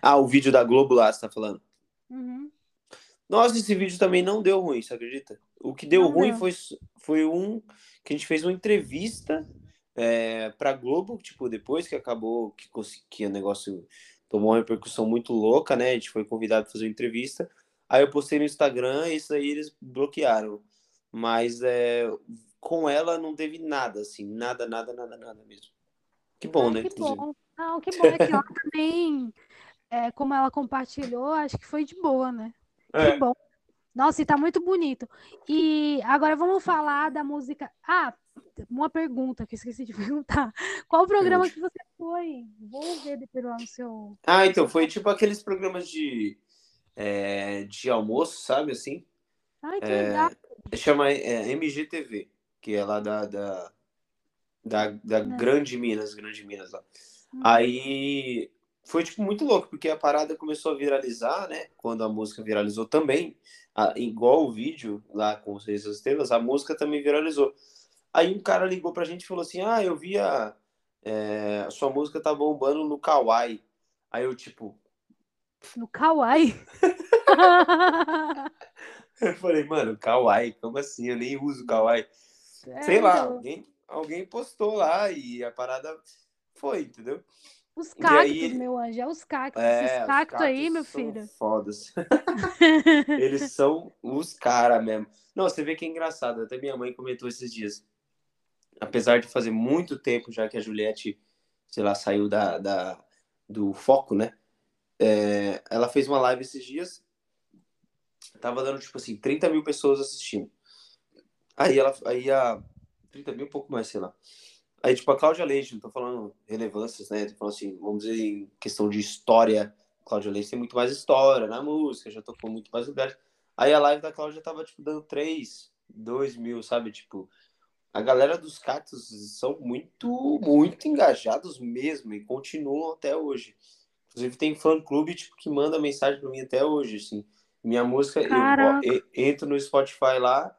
Ah, o vídeo da Globo lá, você tá falando? Uhum. Nossa, esse vídeo também não deu ruim, você acredita? O que deu não ruim foi, foi um que a gente fez uma entrevista é, pra Globo, tipo, depois que acabou, que, que o negócio tomou uma repercussão muito louca, né? A gente foi convidado para fazer uma entrevista. Aí eu postei no Instagram e isso aí eles bloquearam. Mas é, com ela não teve nada, assim, nada, nada, nada, nada mesmo. Que bom, né? Que bom. Não, que bom é que ela também, é, como ela compartilhou, acho que foi de boa, né? É. Que bom. Nossa, e tá muito bonito. E agora vamos falar da música. Ah, uma pergunta que eu esqueci de perguntar. Qual o programa que você foi? Vou ver depois lá no seu. Ah, então, foi tipo aqueles programas de, é, de almoço, sabe assim? Ai, que é, legal. Chama é, MGTV, que é lá da, da, da, da. Grande Minas, Grande Minas lá. Hum. Aí foi tipo muito louco, porque a parada começou a viralizar, né? Quando a música viralizou também, a, igual o vídeo lá com os Reis das Estrelas, a música também viralizou. Aí um cara ligou pra gente e falou assim: Ah, eu vi a, é, a sua música tá bombando no Kawaii. Aí eu, tipo. No Kawaii? eu falei, mano, Kawaii, como assim? Eu nem uso Kawaii. É, Sei lá, então. alguém, alguém postou lá e a parada foi, entendeu? Os cactos, aí, meu anjo, é os cactos. É, Esses cactos, aí, meu filho. Fodas. Eles são os caras mesmo. Não, você vê que é engraçado. Até minha mãe comentou esses dias apesar de fazer muito tempo já que a Juliette, sei lá, saiu da, da do foco, né? É, ela fez uma live esses dias, tava dando, tipo assim, 30 mil pessoas assistindo. Aí, ela, aí a, 30 mil, um pouco mais, sei lá. Aí, tipo, a Cláudia Leite, não tô falando relevâncias, né? Tô falando assim, vamos dizer, em questão de história, Cláudia Leite tem muito mais história na música, já tocou muito mais lugares. Aí a live da Cláudia tava, tipo, dando 3, 2 mil, sabe? Tipo, a galera dos cactos são muito, muito engajados mesmo e continuam até hoje. Inclusive tem fã-clube, tipo, que manda mensagem pra mim até hoje, assim. Minha música, eu, eu entro no Spotify lá,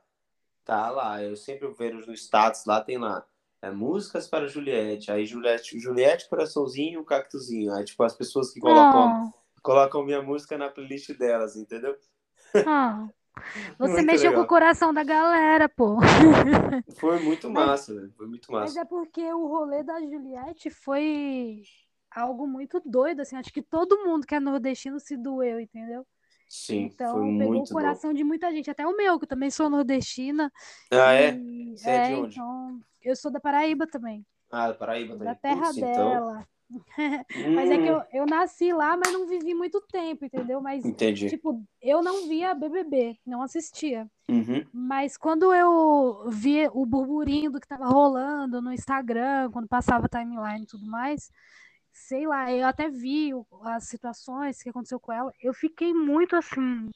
tá lá. Eu sempre vejo no status, lá tem lá. É, músicas para Juliette. Aí Juliette, Juliette coraçãozinho e cactuzinho. Aí, tipo, as pessoas que colocam, Oh, colocam minha música na playlist delas, entendeu? oh. Você Muito mexeu com legal. o coração da galera, pô. Foi muito massa, velho. Foi muito Mas massa. é porque o rolê da Juliette foi algo muito doido, assim. Acho que todo mundo que é nordestino se doeu, entendeu? Sim, foi Então pegou o muito bom. coração de muita gente, até o meu, que eu também sou nordestina. Ah, é? E Você é de é, onde? então eu sou da Paraíba também, Ah, da Paraíba da também. terra Putz, então. dela. Mas é que Hum, eu, eu nasci lá, mas não vivi muito tempo, entendeu? Mas, entendi. tipo, eu não via BBB, não assistia. Uhum. Mas quando eu vi o burburinho do que tava rolando no Instagram, quando passava timeline e tudo mais, sei lá, eu até vi as situações que aconteceu com ela, eu fiquei muito assim,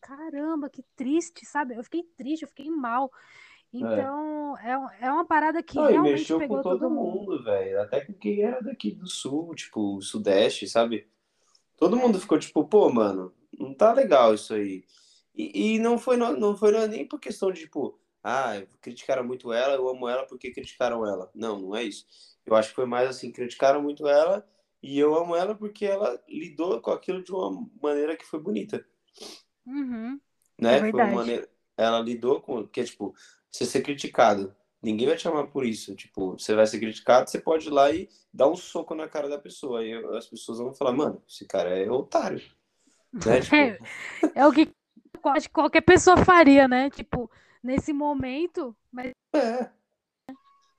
caramba, que triste, sabe? Eu fiquei triste, eu fiquei mal. Então, é, um- é uma parada que Não, realmente mexeu pegou com todo todo mundo. mundo, velho. Até com quem era daqui do sul, tipo, sudeste, sabe? Todo mundo É. ficou tipo, pô, mano, não tá legal isso aí. E, e não foi, não foi nem por questão de, tipo, ah, criticaram muito ela, eu amo ela porque criticaram ela. Não, não é isso. Eu acho que foi mais assim, criticaram muito ela e eu amo ela porque ela lidou com aquilo de uma maneira que foi bonita, Uhum, né? é Foi uma maneira, ela lidou com, porque tipo, você ser criticado, ninguém vai te chamar por isso. Tipo, você vai ser criticado, você pode ir lá e dar um soco na cara da pessoa. Aí as pessoas vão falar, mano, esse cara é otário, né? Tipo, É, é o que que qualquer pessoa faria, né? Tipo, nesse momento, mas é.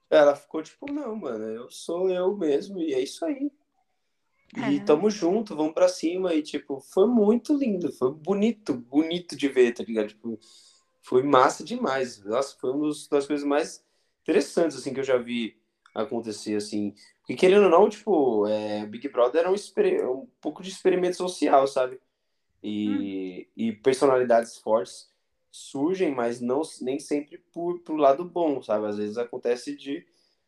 Ela ficou tipo, não, mano, eu sou eu mesmo e é isso aí. E É. tamo junto, vamos pra cima. E, tipo, foi muito lindo, foi bonito, bonito de ver, tá ligado? Tipo, foi massa demais. Nossa, foi uma das coisas mais interessantes, assim, que eu já vi acontecer, assim. Porque, querendo ou não, tipo, é, Big Brother era um, exper- um pouco de experimento social, sabe? E, e personalidades fortes surgem, mas não nem sempre por, pro lado bom, sabe? Às vezes acontece de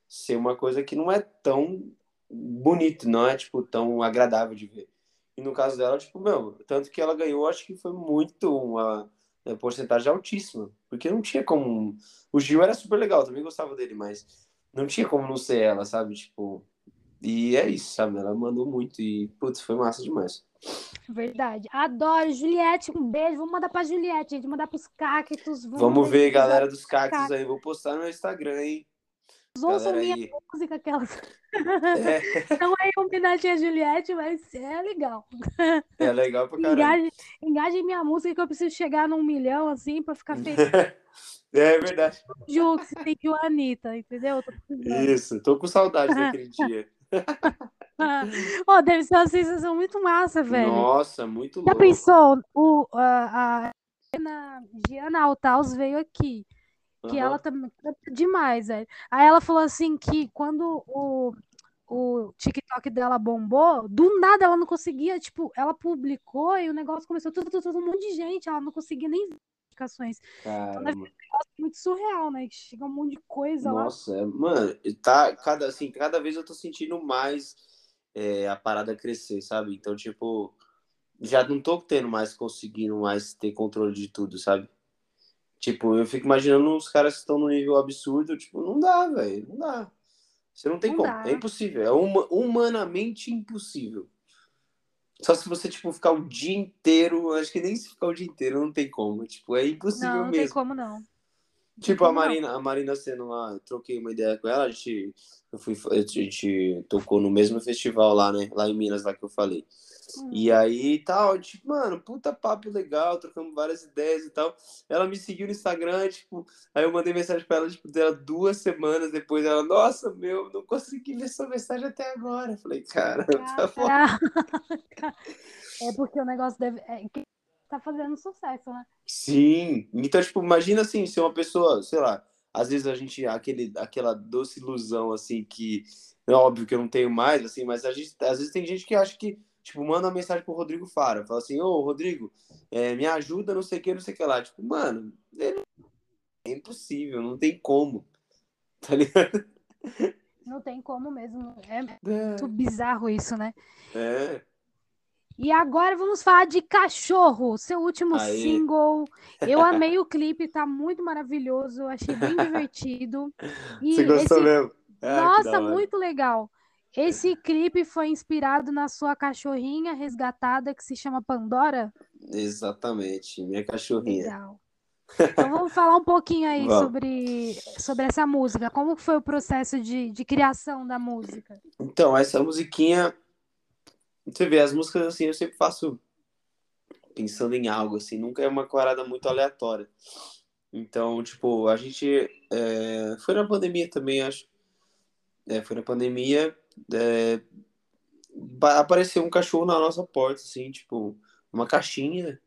ser uma coisa que não é tão bonito, não é, tipo, tão agradável de ver. E no caso dela, tipo, meu, tanto que ela ganhou, acho que foi muito uma, uma porcentagem altíssima, porque não tinha como... O Gil era super legal, também gostava dele, mas não tinha como não ser ela, sabe? Tipo, e é isso, sabe? Ela mandou muito e, putz, foi massa demais. verdade. Adoro, Juliette, um beijo. Vamos mandar pra Juliette, gente. Mandar pros cactos. Vamos ver, episódio. galera dos cactos aí. Vou postar no Instagram, hein? Ouçam minha aí. música, aquelas. É, Não é em homenagem a Juliette, mas é legal. é legal pra caramba. Engajem, engajem minha música que eu preciso chegar num milhão, assim, pra ficar feliz. É verdade. Jux e Joanita, entendeu? Eu tô. Isso, tô com saudade daquele dia. Ó, deve ser uma sensação muito massa, velho. Nossa, muito Já louco. pensou? O, a, a Giana Altaus veio aqui, que Aham. ela também canta demais, velho. Aí ela falou assim que quando o, o TikTok dela bombou, do nada ela não conseguia, tipo, ela publicou e o negócio começou tudo, tudo, tudo, um monte de gente, ela não conseguia nem ver notificações. Caramba. Muito surreal, né? Que chega um monte de coisa lá. Nossa, é- mano, tá cada assim, cada vez eu tô sentindo mais é, a parada crescer, sabe? Então, tipo, já não tô tendo mais conseguindo mais ter controle de tudo, sabe? Tipo, eu fico imaginando os caras que estão no nível absurdo, tipo, não dá, velho, não dá. Você não tem Não como, dá. é impossível, é huma- humanamente impossível. Só se você, tipo, ficar o dia inteiro, acho que nem se ficar o dia inteiro, não tem como. Tipo, é impossível Não, não tem mesmo. como não. Tipo, a não. Marina, a Marina sendo lá, eu troquei uma ideia com ela, a gente, eu fui, a gente tocou no mesmo festival lá, né? Lá em Minas, lá que eu falei. Hum. E aí tal, tipo, mano, puta papo legal, trocamos várias ideias e tal. Ela me seguiu no Instagram, tipo, aí eu mandei mensagem pra ela, tipo, dela duas semanas depois. Ela, nossa, meu, não consegui ver sua mensagem até agora. Eu falei, cara, tá bom. Caraca. É porque o negócio deve. É, tá fazendo sucesso, né? Sim. Então, tipo, imagina assim, se uma pessoa, sei lá, às vezes a gente, aquele, aquela doce ilusão, assim, que é óbvio que eu não tenho mais, assim, mas a gente, às vezes tem gente que acha que, tipo, manda uma mensagem pro Rodrigo Fara, fala assim, ô, Rodrigo, é, me ajuda, não sei o que, não sei o que lá. Tipo, mano, é impossível, não tem como, tá ligado? Não tem como mesmo, é, é. muito bizarro isso, né? É. E agora vamos falar de Cachorro, seu último Aê. single. Eu amei o clipe, tá muito maravilhoso, achei bem divertido. E Você gostou esse... mesmo? Ah, Nossa, muito legal. Esse clipe foi inspirado na sua cachorrinha resgatada que se chama Pandora? Exatamente, minha cachorrinha. Legal. Então vamos falar um pouquinho aí sobre, sobre essa música. Como foi o processo de, de criação da música? Então, essa musiquinha você vê, as músicas assim, eu sempre faço pensando em algo, assim, nunca é uma parada muito aleatória. Então, tipo, a gente. É, foi na pandemia também, acho. É, foi na pandemia. É, apareceu um cachorro na nossa porta, assim, tipo, uma caixinha,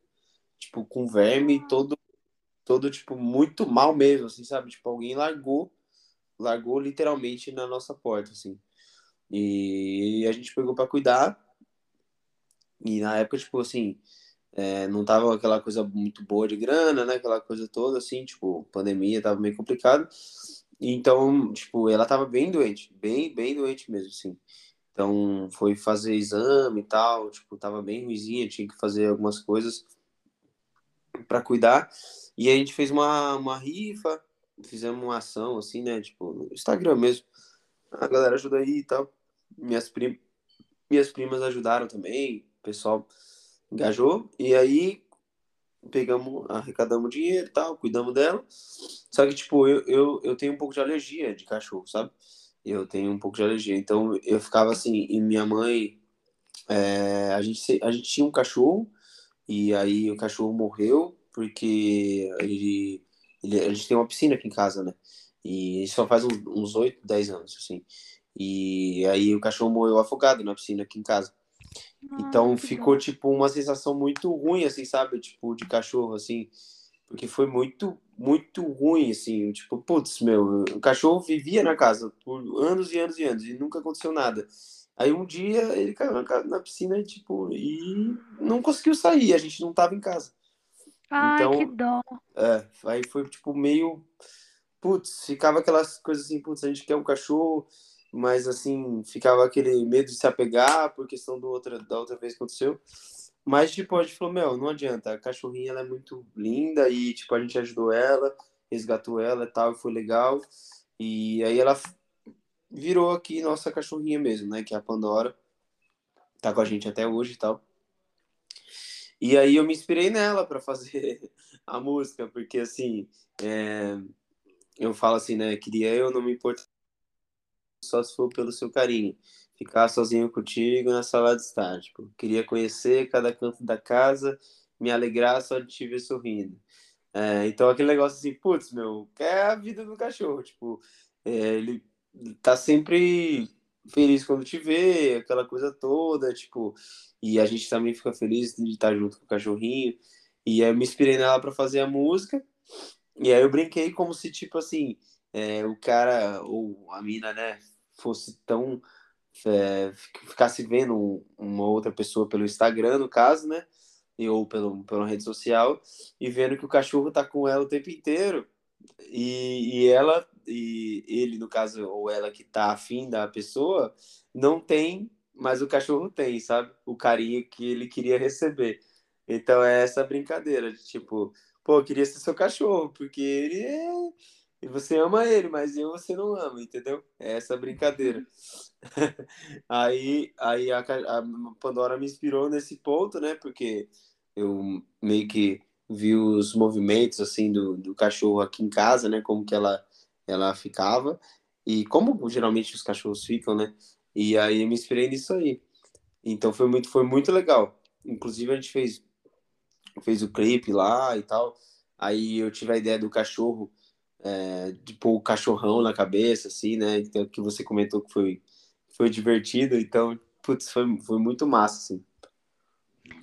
tipo, com verme, todo, todo, tipo, muito mal mesmo, assim, sabe? Tipo, alguém largou, largou literalmente na nossa porta, assim. E a gente pegou para cuidar. E na época, tipo assim, é, não tava aquela coisa muito boa de grana, né? Aquela coisa toda, assim, tipo, pandemia, tava meio complicado. Então, tipo, ela tava bem doente, bem, bem doente mesmo, assim. Então, foi fazer exame e tal, tipo, tava bem ruizinha, tinha que fazer algumas coisas para cuidar. E a gente fez uma, uma rifa, fizemos uma ação, assim, né? Tipo, no Instagram mesmo. A galera ajuda aí e tal. Minhas, prim... Minhas primas ajudaram também, pessoal engajou, e aí pegamos, arrecadamos dinheiro e tal, cuidamos dela. Só que, tipo, eu, eu, eu tenho um pouco de alergia de cachorro, sabe? Eu tenho um pouco de alergia. Então, eu ficava assim, e minha mãe, é, a, gente, a gente tinha um cachorro, e aí o cachorro morreu, porque ele, ele, a gente tem uma piscina aqui em casa, né? E só faz uns, uns 8, 10 anos, assim. E aí o cachorro morreu afogado na piscina aqui em casa. Então ficou, tipo, uma sensação muito ruim, assim, sabe? Tipo, de cachorro, assim. Porque foi muito, muito ruim, assim. Tipo, putz, meu, o cachorro vivia na casa por anos e anos e anos e nunca aconteceu nada. Aí um dia ele caiu na, na piscina, tipo, e não conseguiu sair, a gente não tava em casa. Ai, então, que dó. É, aí foi, tipo, meio. Putz, ficava aquelas coisas assim, putz, a gente quer um cachorro mas assim, ficava aquele medo de se apegar por questão do outra, da outra vez que aconteceu. Mas, tipo, a gente falou, meu, não adianta, a cachorrinha ela é muito linda e, tipo, a gente ajudou ela, resgatou ela e tal, e foi legal. E aí ela virou aqui nossa cachorrinha mesmo, né, que é a Pandora. Tá com a gente até hoje e tal. E aí eu me inspirei nela para fazer a música, porque, assim, é... eu falo assim, né, queria eu, não me importa só se for pelo seu carinho. Ficar sozinho contigo na sala de estar. Tipo, queria conhecer cada canto da casa, me alegrar só de te ver sorrindo. É, então, aquele negócio assim, putz, meu, é a vida do cachorro. Tipo, é, ele tá sempre feliz quando te vê, aquela coisa toda, tipo, e a gente também fica feliz de estar junto com o cachorrinho. E aí eu me inspirei nela para fazer a música. E aí eu brinquei como se, tipo assim, é, o cara, ou a mina, né, fosse tão. É, ficasse vendo uma outra pessoa pelo Instagram, no caso, né? E, ou pelo, pela rede social, e vendo que o cachorro tá com ela o tempo inteiro. E, e ela, e ele, no caso, ou ela que tá afim da pessoa, não tem, mas o cachorro tem, sabe? O carinho que ele queria receber. Então é essa brincadeira de tipo, pô, eu queria ser seu cachorro, porque ele é e você ama ele, mas eu você não ama, entendeu? É essa brincadeira. aí aí a, a, Pandora me inspirou nesse ponto, né? Porque eu meio que vi os movimentos assim do, do cachorro aqui em casa, né? Como que ela ela ficava e como geralmente os cachorros ficam, né? E aí eu me inspirei nisso aí. Então foi muito foi muito legal. Inclusive a gente fez fez o clipe lá e tal. Aí eu tive a ideia do cachorro é, de pôr o cachorrão na cabeça, assim, né? Então, que você comentou que foi, foi divertido, então, putz, foi, foi muito massa, assim.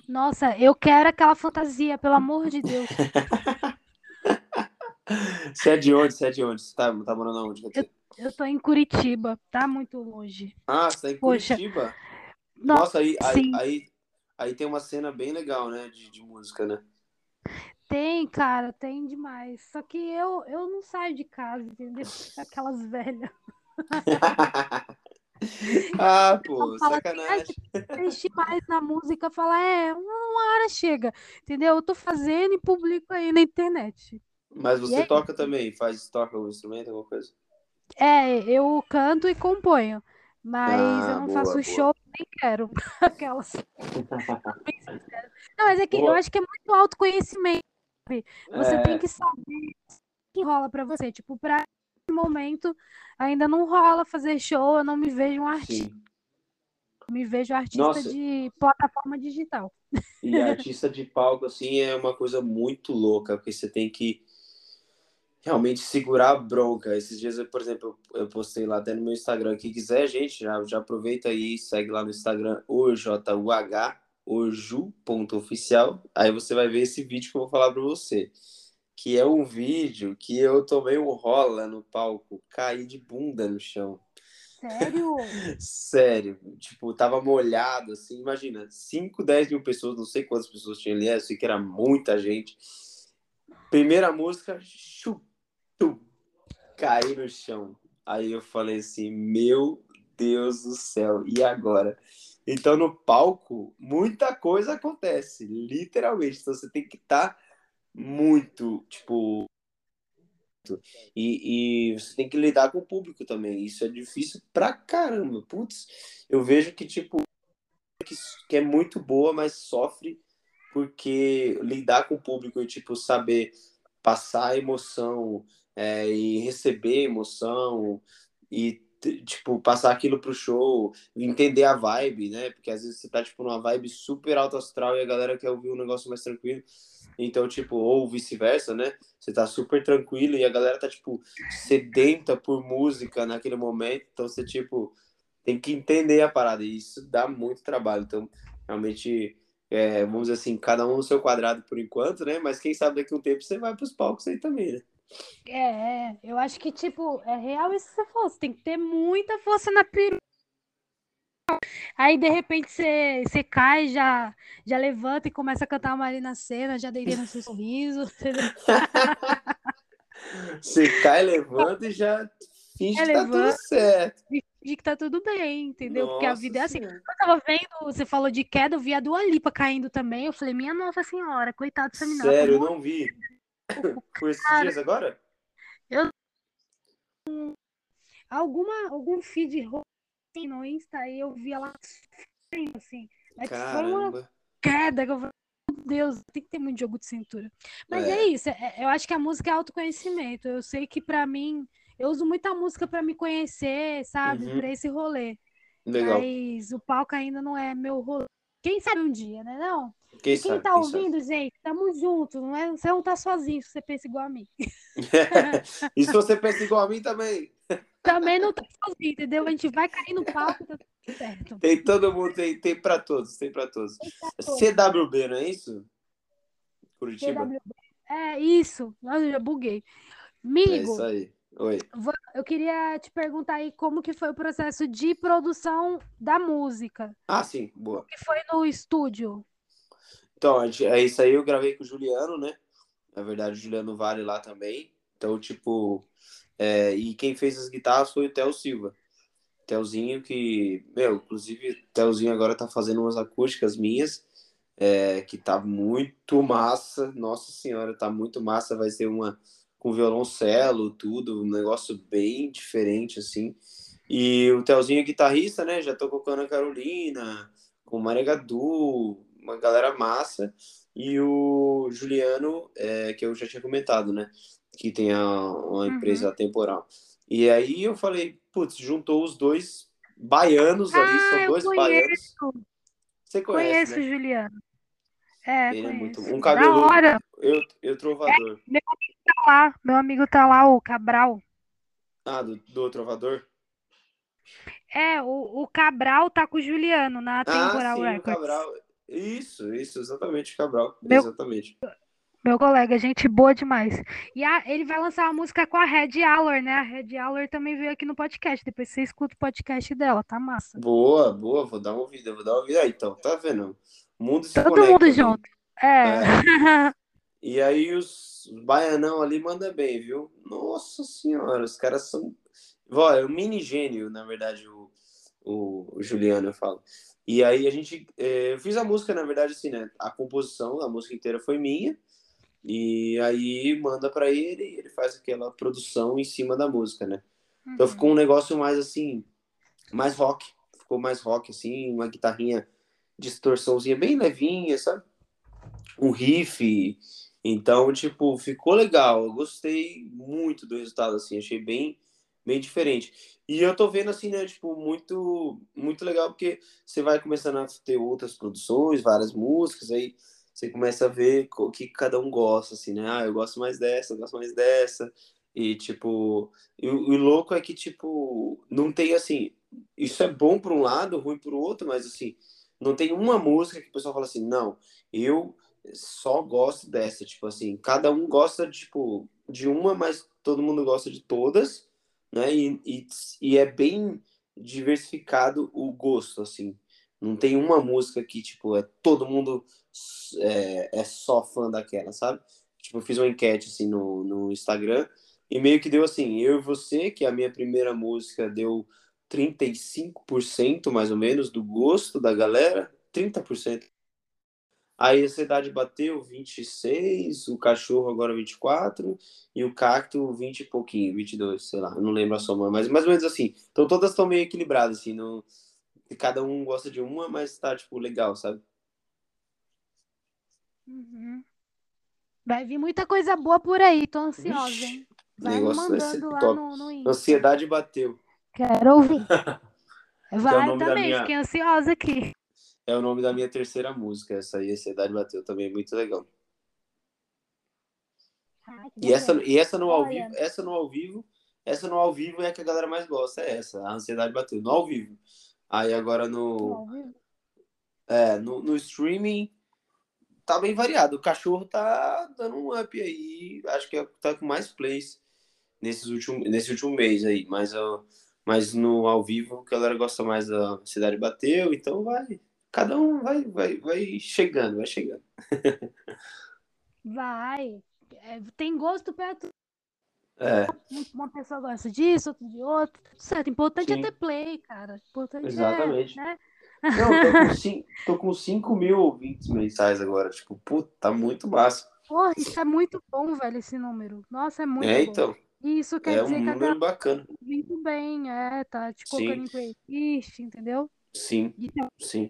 Nossa, eu quero aquela fantasia, pelo amor de Deus. Você é de onde? Você é de onde? Você tá, tá morando onde? Eu, eu tô em Curitiba, tá muito longe. Ah, você tá em Poxa, Curitiba? Não, Nossa, aí, aí, aí, aí tem uma cena bem legal, né? De, de música, né? Tem, cara, tem demais. Só que eu, eu não saio de casa, entendeu? Aquelas velhas. Ah, pô, fala assim, sacanagem. investe mais na música. Fala, é, uma hora chega, entendeu? Eu tô fazendo e publico aí na internet. Mas você é toca também? Faz, toca o instrumento, alguma coisa? É, eu canto e componho, mas eu Ah, não boa, faço boa. show, nem quero. Aquelas. Não, mas é que eu Boa. acho que é muito autoconhecimento. Sabe? Você tem É, que saber o que rola pra você. Tipo, pra esse momento ainda não rola fazer show, eu não me vejo um artista, sim. me vejo artista Nossa, de plataforma digital. e artista de palco, assim, é uma coisa muito louca, porque você tem que realmente segurar a bronca. Esses dias, eu, por exemplo, eu postei lá até no meu Instagram. Quem quiser, gente, já, já aproveita aí, segue lá no Instagram, OJUH, oju.oficial. Aí você vai ver esse vídeo que eu vou falar pra você. Que é um vídeo que eu tomei um rola no palco, caí de bunda no chão. Sério? Sério, tipo, tava molhado, assim, imagina, 5, 10 mil pessoas, não sei quantas pessoas tinha ali, eu sei que era muita gente. Primeira música, chu, chu, caí no chão. Aí eu falei assim, meu Deus do céu, e agora? Então no palco, muita coisa acontece, literalmente. Então você tem que estar muito, tipo, e, e você tem que lidar com o público também. Isso é difícil pra caramba. Putz, eu vejo que, tipo, que, que é muito boa, mas sofre porque lidar com o público e, tipo, saber passar emoção é, e receber emoção e, tipo, passar aquilo pro show, entender a vibe, né? Porque às vezes você tá, tipo, numa vibe super alto astral e a galera quer ouvir um negócio mais tranquilo. Então, tipo, ou vice-versa, né? Você tá super tranquilo e a galera tá, tipo, sedenta por música naquele momento. Então, você, tipo, tem que entender a parada. E isso dá muito trabalho. Então, realmente, é, vamos dizer assim, cada um no seu quadrado por enquanto, né? Mas quem sabe daqui a um tempo você vai pros palcos aí também, né? É, é, eu acho que, tipo, é real isso que você falou. Você tem que ter muita força na peruca. Aí, de repente, você, você cai, já, já levanta e começa a cantar uma Marina Sena, já deitei no seu sorriso. Você cai, levanta e já finge É, que tá tudo certo. finge que tá tudo bem, entendeu? Porque a Nossa vida é assim. Senhora. Eu tava vendo, você falou de queda, eu vi a Dua Lipa caindo também. Eu falei, minha Nossa Senhora, coitada dessa menina. Ela Sério, eu não vi. Foi esses cara. dias agora? Eu, alguma, algum feed assim, no Insta, aí eu vi ela sofrendo, assim. Mas foi uma Caramba. queda que eu falei, meu Deus, tem que ter muito jogo de cintura. Mas é É, isso, é- eu acho que a música é autoconhecimento. Eu sei que pra mim, eu uso muita música pra me conhecer, sabe? uhum, Pra esse rolê. legal. Mas o palco ainda não é meu rolê. Quem sabe um dia, né? Não. Quem sabe, tá quem sabe. ouvindo, gente, tamo junto, não é? Você não tá sozinho se você pensa igual a mim. E se você pensa igual a mim também? Também não tá sozinho, entendeu? A gente vai cair no palco, tá tudo certo. Tem todo mundo, tem, tem pra todos, tem pra todos. Tá todo. CWB, não é isso? Curitiba? CWB. É isso. Nossa, eu já buguei. É Migo, isso aí. Oi. eu queria te perguntar aí como que foi o processo de produção da música. Ah, sim, O boa. que foi no estúdio? Então, é isso aí, eu gravei com o Juliano, né? Na verdade, o Juliano Vale lá também. Então, tipo, é, e quem fez as guitarras foi o Theo Silva. Telzinho que, meu, inclusive, o Telzinho agora tá fazendo umas acústicas minhas, é, que tá muito massa. Nossa senhora, tá muito massa. Vai ser uma com violoncelo, tudo, um negócio bem diferente, assim. E o Telzinho é guitarrista, né? Já tocou com a Ana Carolina, com Maria Gadu, uma galera massa. E o Juliano, é, que eu já tinha comentado, né? Que tem a, uma Uhum. empresa temporal. E aí eu falei, putz, juntou os dois baianos ali, Ah, são eu dois baianos. conheço. Você conhece, Conheço o né? Juliano. É, Ele é muito. conheço. Um Da cabeludo, hora. eu, eu trovador. Meu amigo tá lá. Meu amigo tá lá, o Cabral. Ah, do, do trovador? É, o, o Cabral tá com o Juliano na Ah, Temporal sim, o Records. Cabral. Isso, isso, exatamente, Cabral. Meu, Exatamente. Meu colega, gente boa demais. E a- ele vai lançar uma música com a Red Alor, né? A Red Alor também veio aqui no podcast. Depois você escuta o podcast dela, tá massa. Boa, boa, vou dar uma ouvida, vou dar uma ouvida. Aí, então, tá vendo? O mundo se Todo conecta mundo ali. junto. É. E aí os, baianão ali manda bem, viu? Nossa senhora, os caras são. Vó, é um mini gênio, na verdade, o, o, o Juliano, eu falo. E aí a gente. eh, eu fiz a música, na verdade, assim, né? A composição da música inteira foi minha. E aí manda pra ele e ele faz aquela produção em cima da música, né? Então Uhum. ficou um negócio mais assim, mais rock. Ficou mais rock, assim, uma guitarrinha distorçãozinha bem levinha, sabe? Um riff. Então, tipo, ficou legal. Eu gostei muito do resultado, assim, achei bem, bem diferente. E eu tô vendo, assim, né, tipo, muito, muito legal, porque você vai começando a ter outras produções, várias músicas, aí você começa a ver o que cada um gosta, assim, né? Ah, eu gosto mais dessa, eu gosto mais dessa. E, tipo, e o, louco é que, tipo, não tem, assim, isso é bom por um lado, ruim por outro, mas, assim, não tem uma música que o pessoal fala assim, não, eu só gosto dessa, tipo assim, cada um gosta, tipo, de uma, mas todo mundo gosta de todas, né? E, e, e é bem diversificado o gosto, assim. Não tem uma música que, tipo, é todo mundo é, é só fã daquela, sabe? Tipo, eu fiz uma enquete, assim, no, no Instagram, e meio que deu assim, eu e você, que a minha primeira música deu 35% mais ou menos do gosto da galera, 30%. Aí a cidade bateu 26, o cachorro agora 24 e o cacto 20 e pouquinho, 22, sei lá, não lembro a soma, mas mais ou menos assim. Então todas estão meio equilibradas, assim, não... cada um gosta de uma, mas tá, tipo, legal, sabe? Uhum. Vai vir muita coisa boa por aí, tô ansiosa, hein? Vai me mandando lá top. no, no Insta. Ansiedade bateu. Quero ouvir. É Vai da também, minha- fiquei ansiosa aqui. É o nome da minha terceira música, essa aí, Ansiedade Bateu, também é muito legal. Ai, E essa, e essa no ao Olha. vivo, essa no ao vivo, essa no ao vivo é a que a galera mais gosta, é essa, a Ansiedade Bateu, no ao vivo. Aí agora no, é, no, no streaming tá bem variado. O cachorro tá dando um up aí, acho que é, tá com mais plays nesses últimos, nesse último mês aí, mas, ó, mas no ao vivo a galera gosta mais da Cidade Bateu, então vai, cada um vai, vai, vai chegando, vai chegando. Vai. É, tem gosto pra tudo. É, Uma pessoa gosta disso, outra de outro. Tudo certo. Importante Sim. é ter play, cara. Importante Exatamente. é, né? não, tô com, cin- tô com 5 mil ouvintes mensais agora, tipo, puta, tá muito massa. Porra, isso é muito bom, velho, esse número. Nossa, é muito É, bom. então, isso quer é um dizer que a número bacana. muito bem, é, tá te Sim. colocando em playlist, entendeu? Sim, Então, sim.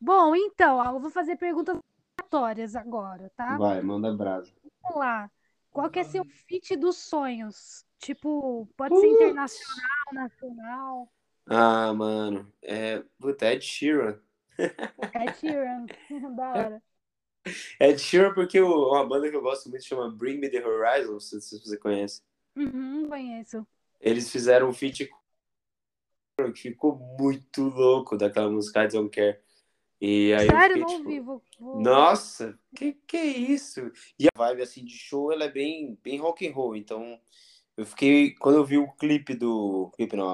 Bom, então, ó, eu vou fazer perguntas aleatórias agora, tá? Vai, manda brasa. Vamos lá. Qual que é seu feat dos sonhos? Tipo, pode ser Putz. internacional, nacional. Ah, mano, é, puta, Ed Sheeran. Ed Sheeran, da hora. Ed Sheeran porque o- uma banda que eu gosto muito chama Bring Me The Horizon, não sei se você conhece. Uhum, conheço. Eles fizeram um feat que ficou muito louco daquela música I Don't Care. E aí Sério, fiquei, não tipo, ouvi. Vou, vou- Nossa, que que é isso? E a vibe assim de show, ela é bem, bem rock and roll. Então, eu fiquei quando eu vi o clipe do clipe não,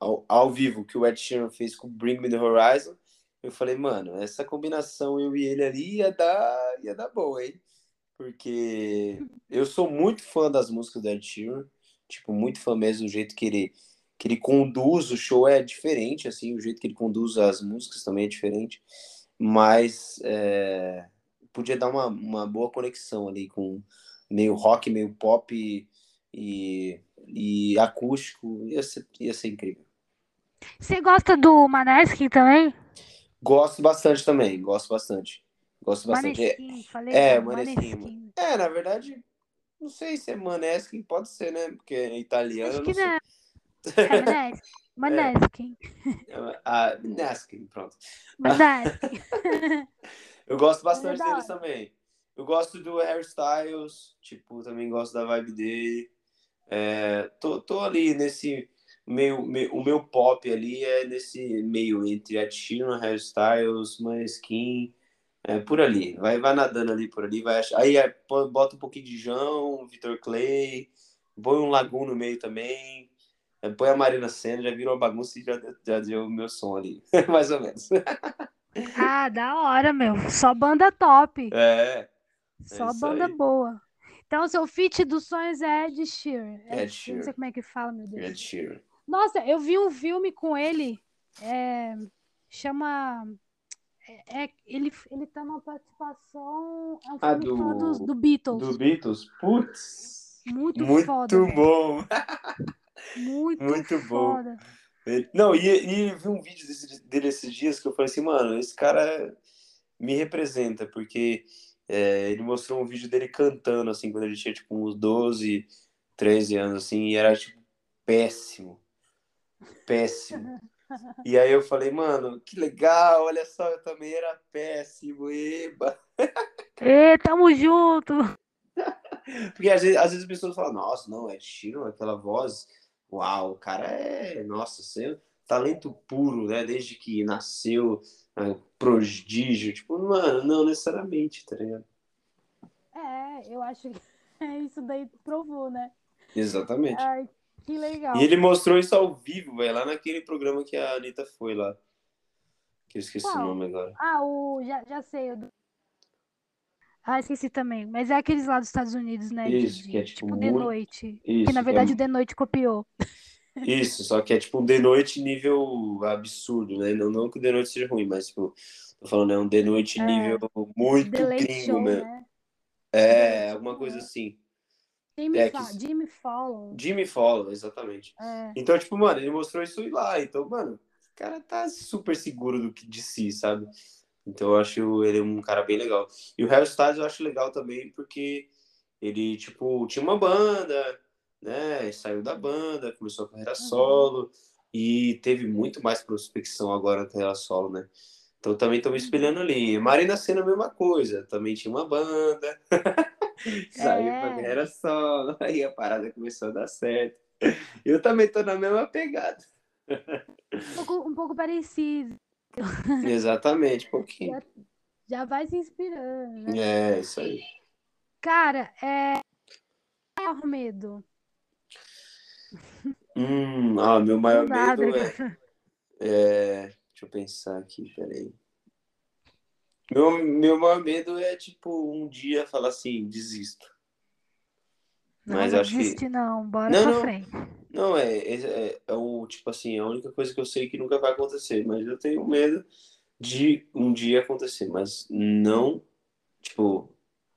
ao, ao vivo que o Ed Sheeran fez com Bring Me the Horizon, eu falei, mano, essa combinação eu e ele ali ia dar, ia dar bom, hein? Porque eu sou muito fã das músicas do Ed Sheeran, tipo, muito fã mesmo do jeito que ele que ele conduz o show é diferente, assim, o jeito que ele conduz as músicas também é diferente mas é, podia dar uma, uma boa conexão ali com meio rock, meio pop e, e, e acústico, ia ser, ia ser incrível. Você gosta do Maneskin também? Gosto bastante também, gosto bastante. Gosto bastante. É, Maneskin, falei é, errado, Maneskin, Maneskin. é, na verdade, não sei se é Maneskin, pode ser, né? Porque é italiano, Acho que não não. É Maneskin. Maneskin. Ah, Maneskin, pronto. Maneskin. Eu gosto bastante da deles também. Eu gosto do Harry Styles, tipo, também gosto da vibe dele. É, tô, tô ali nesse meio, meio- o meu pop ali é nesse meio entre Ed Sheeran, Harry Styles, Maneskin É por ali. Vai, vai nadando ali por ali. Vai achar... Aí é, bota um pouquinho de João, Vitor Clay, põe um Lagoon no meio também. É, Põe a Marina Senna, já virou uma bagunça e já, deu- já deu o meu som ali. Mais ou menos. Ah, da hora, meu. Só banda top. É, Só isso banda aí. boa. Então, seu feat dos sonhos é Ed Sheeran. Ed não Sheeran. sei como é que fala, meu Deus. Ed Sheeran. Nossa, eu vi um filme com ele. é, chama. É, é- ele, ele tá numa participação. É um Ah, filme fala dos, do- do Beatles. Do Beatles? Putz! Muito, Muito foda. velho. bom! Muito, muito bom. foda. Ele- Não, e, e vi um vídeo desse- dele esses dias que eu falei assim, mano, esse cara me representa, porque é, ele mostrou um vídeo dele cantando, assim, quando ele tinha, tipo, uns 12, 13 anos, assim, e era, tipo, péssimo. Péssimo. E aí eu falei, mano, que legal, olha só, eu também era péssimo, eba. Ê, tamo junto. Porque às vezes, às vezes as pessoas falam, nossa, não, é Sheeran, aquela voz, uau, o cara é, nossa, você é talento puro, né, desde que nasceu, né, prodígio, tipo, mano, não necessariamente, tá ligado? É, eu acho que isso daí provou, né? Exatamente. Ai, que legal. E ele mostrou isso ao vivo, velho, lá naquele programa que a Anitta foi lá, que eu esqueci Qual? o nome agora. Ah, o. Já, já sei. o do- Ah, esqueci também. Mas é aqueles lá dos Estados Unidos, né? de- Isso, que é, de- tipo, de muito- noite. Isso, Que na que verdade é- o The Noite copiou. Isso, só que é tipo um The Noite nível absurdo, né? Não, não que o The Noite seja ruim, mas tipo, tô falando, é um The Noite É. nível muito The gringo mesmo. né? É, alguma coisa assim. Jimmy, É que- Jimmy Fallon. Jimmy Fallon, exatamente. É. Então, tipo, mano, ele mostrou isso lá. Então, mano, o cara tá super seguro do que de si, sabe? Então eu acho ele um cara bem legal. E o Harry Styles eu acho legal também porque ele, tipo, tinha uma banda, né? Saiu da banda, começou a carreira solo e teve muito mais prospecção agora na carreira solo, né? Então também tô me espelhando ali. Marina Senna, a mesma coisa. Também tinha uma banda. Saiu É. pra carreira solo. Aí a parada começou a dar certo. Eu também tô na mesma pegada. Um pouco, um pouco parecido. Exatamente, pouquinho. Já vai se inspirando, né? É, isso aí. Cara, é. Maior medo. Hum, ah, meu maior nada, medo é, é. Deixa eu pensar aqui, peraí. Meu, meu maior medo é, tipo, um dia falar assim, desisto. Não, Mas não acho que- desiste, não. Bora Não, pra não. frente. Não, é, é, é, é o, tipo assim, a única coisa que eu sei que nunca vai acontecer, mas eu tenho medo de um dia acontecer, mas não, tipo,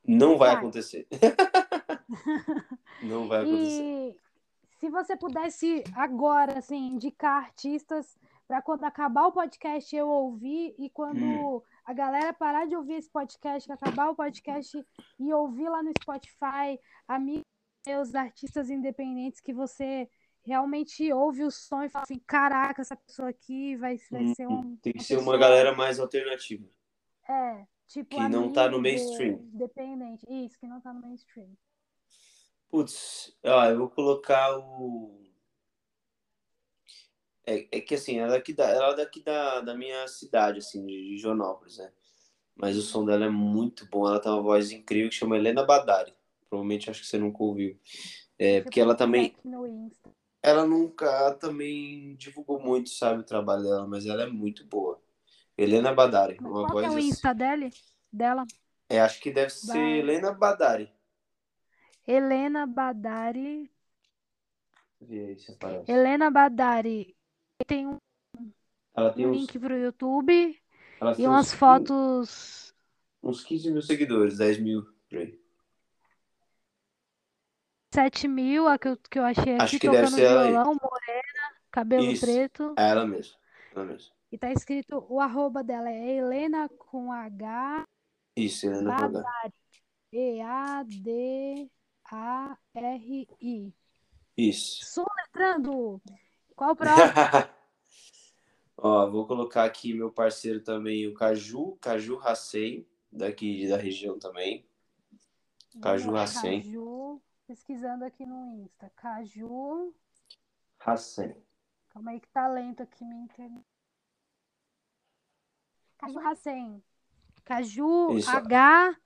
não vai Vai. acontecer. Não vai acontecer. E se você pudesse agora, assim, indicar artistas para quando acabar o podcast eu ouvir e quando Hum. a galera parar de ouvir esse podcast, acabar o podcast e ouvir lá no Spotify, amigos meus, artistas independentes que você realmente ouve o som e fala assim, caraca, essa pessoa aqui vai, vai Hum, ser um Tem que ser uma galera mais alternativa. é, tipo que não tá no mainstream. Independente. Isso, que não tá no mainstream. Putz, ó, eu vou colocar o. É, é que assim, ela é daqui, da, ela é daqui da, da minha cidade, assim, de, de Joanópolis, né? Mas o som dela é muito bom, ela tem uma voz incrível que chama Helena Badari. Provavelmente acho que você nunca ouviu. É, porque ela também. Ela nunca também divulgou muito, sabe, o trabalho dela, mas ela é muito boa. Helena Badari, Qual é voz o assim. Insta dele? dela? É, acho que deve ser Vai. Helena Badari. Helena Badari. Aí se aparece. Helena Badari. Tem um, Ela tem um uns, link pro YouTube ela e umas uns fotos. Uns 15 mil seguidores, 10 mil por aí. 7 mil, a que eu, que eu achei aqui, Acho que deve ser violão, morena, cabelo Isso. preto. É ela mesma. Ela mesma. E tá escrito, o arroba dela é Helena com H, Isso, Helena Badari. E-A-D-A-R-I. Isso. Soletrando. Qual o próximo? Ó, vou colocar aqui meu parceiro também, o Caju, Caju Hassen, daqui da região também. Caju Hassen. Caju. Pesquisando aqui no Insta. Caju. Hassen. Calma aí que tá lento aqui minha internet. Caju Hassen. Caju, Isso. H-A-S-S-E-N.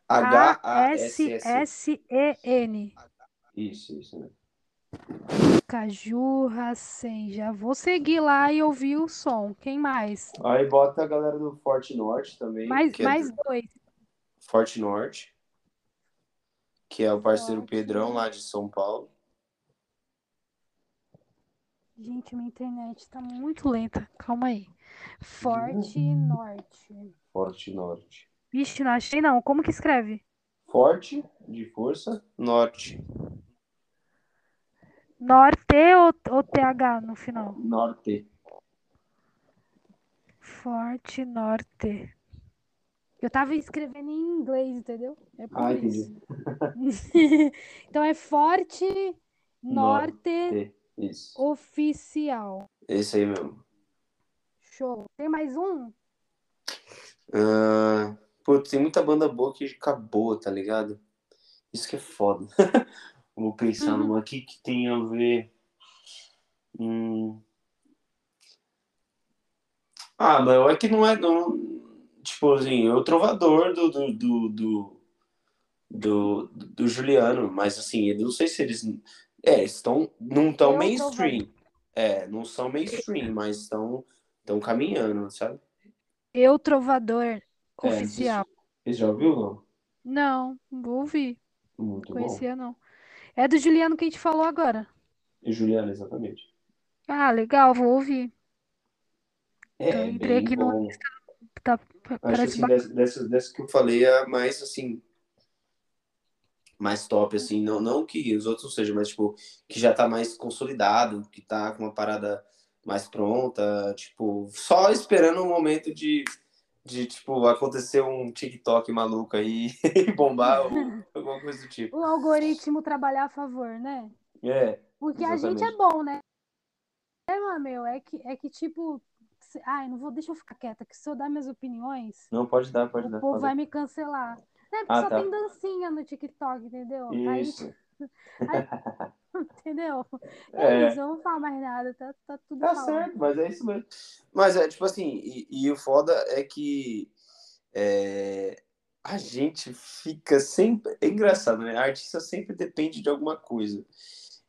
Isso, isso, né? Caju Racen. Já vou seguir lá e ouvir o som. Quem mais? Aí bota a galera do Forte Norte também. Mais, é mais do dois. Forte Norte, que é o parceiro Pedrão lá de São Paulo. Gente, minha internet tá muito lenta. Calma aí. Forte Norte. Forte Norte. Vixe, não achei não. Como que escreve? Forte, de força, Norte. Norte ou, ou TH no final? Norte. Forte Norte. Eu tava escrevendo em inglês, entendeu? É por Ah, isso. Então é Forte Norte. Isso. Oficial. Esse aí mesmo. Show. Tem mais um? Ah, pô, tem muita banda boa que acabou, tá ligado? Isso que é foda. Vou pensar Uhum. numa aqui que tem a ver. Hum... Ah, mas é que não é. Não... Tipo assim, o trovador do, do, do, do, do, do Juliano, mas assim, eu não sei se eles. É, estão. Não estão mainstream. É, não são mainstream, mas estão estão caminhando, sabe? Eu Trovador É, Oficial. Você já ouviu, não? Não, vou ouvir. Muito bom. Conhecia não. É do Juliano que a gente falou agora. E Juliana, exatamente. Ah, legal, vou ouvir. É, Então, entrei aqui no- bom. Acho que assim, ba- dessa, dessa, dessa que eu falei é a mais assim. Mais top, assim. Não, não que os outros não sejam, mas tipo, que já tá mais consolidado, que tá com uma parada mais pronta, tipo, só esperando um momento de, de tipo, acontecer um TikTok maluco aí e bombar ou alguma coisa do tipo. o algoritmo trabalhar a favor, né? É, Porque a gente é Exatamente. bom, né? É, meu, é que, é que tipo. Ai, não vou, deixa eu ficar quieta, que se eu dar minhas opiniões, não, pode dar, pode o dar. povo pode vai me cancelar. Não, é porque Ah, só tá. tem dancinha no TikTok, entendeu? Aí, Isso. entendeu? É, É. isso, eu não falar mais nada, tá, tá tudo Tá mal. certo, mas é isso mesmo. Mas é tipo assim, e, e o foda é que é, a gente fica sempre. É engraçado, né? A artista sempre depende de alguma coisa.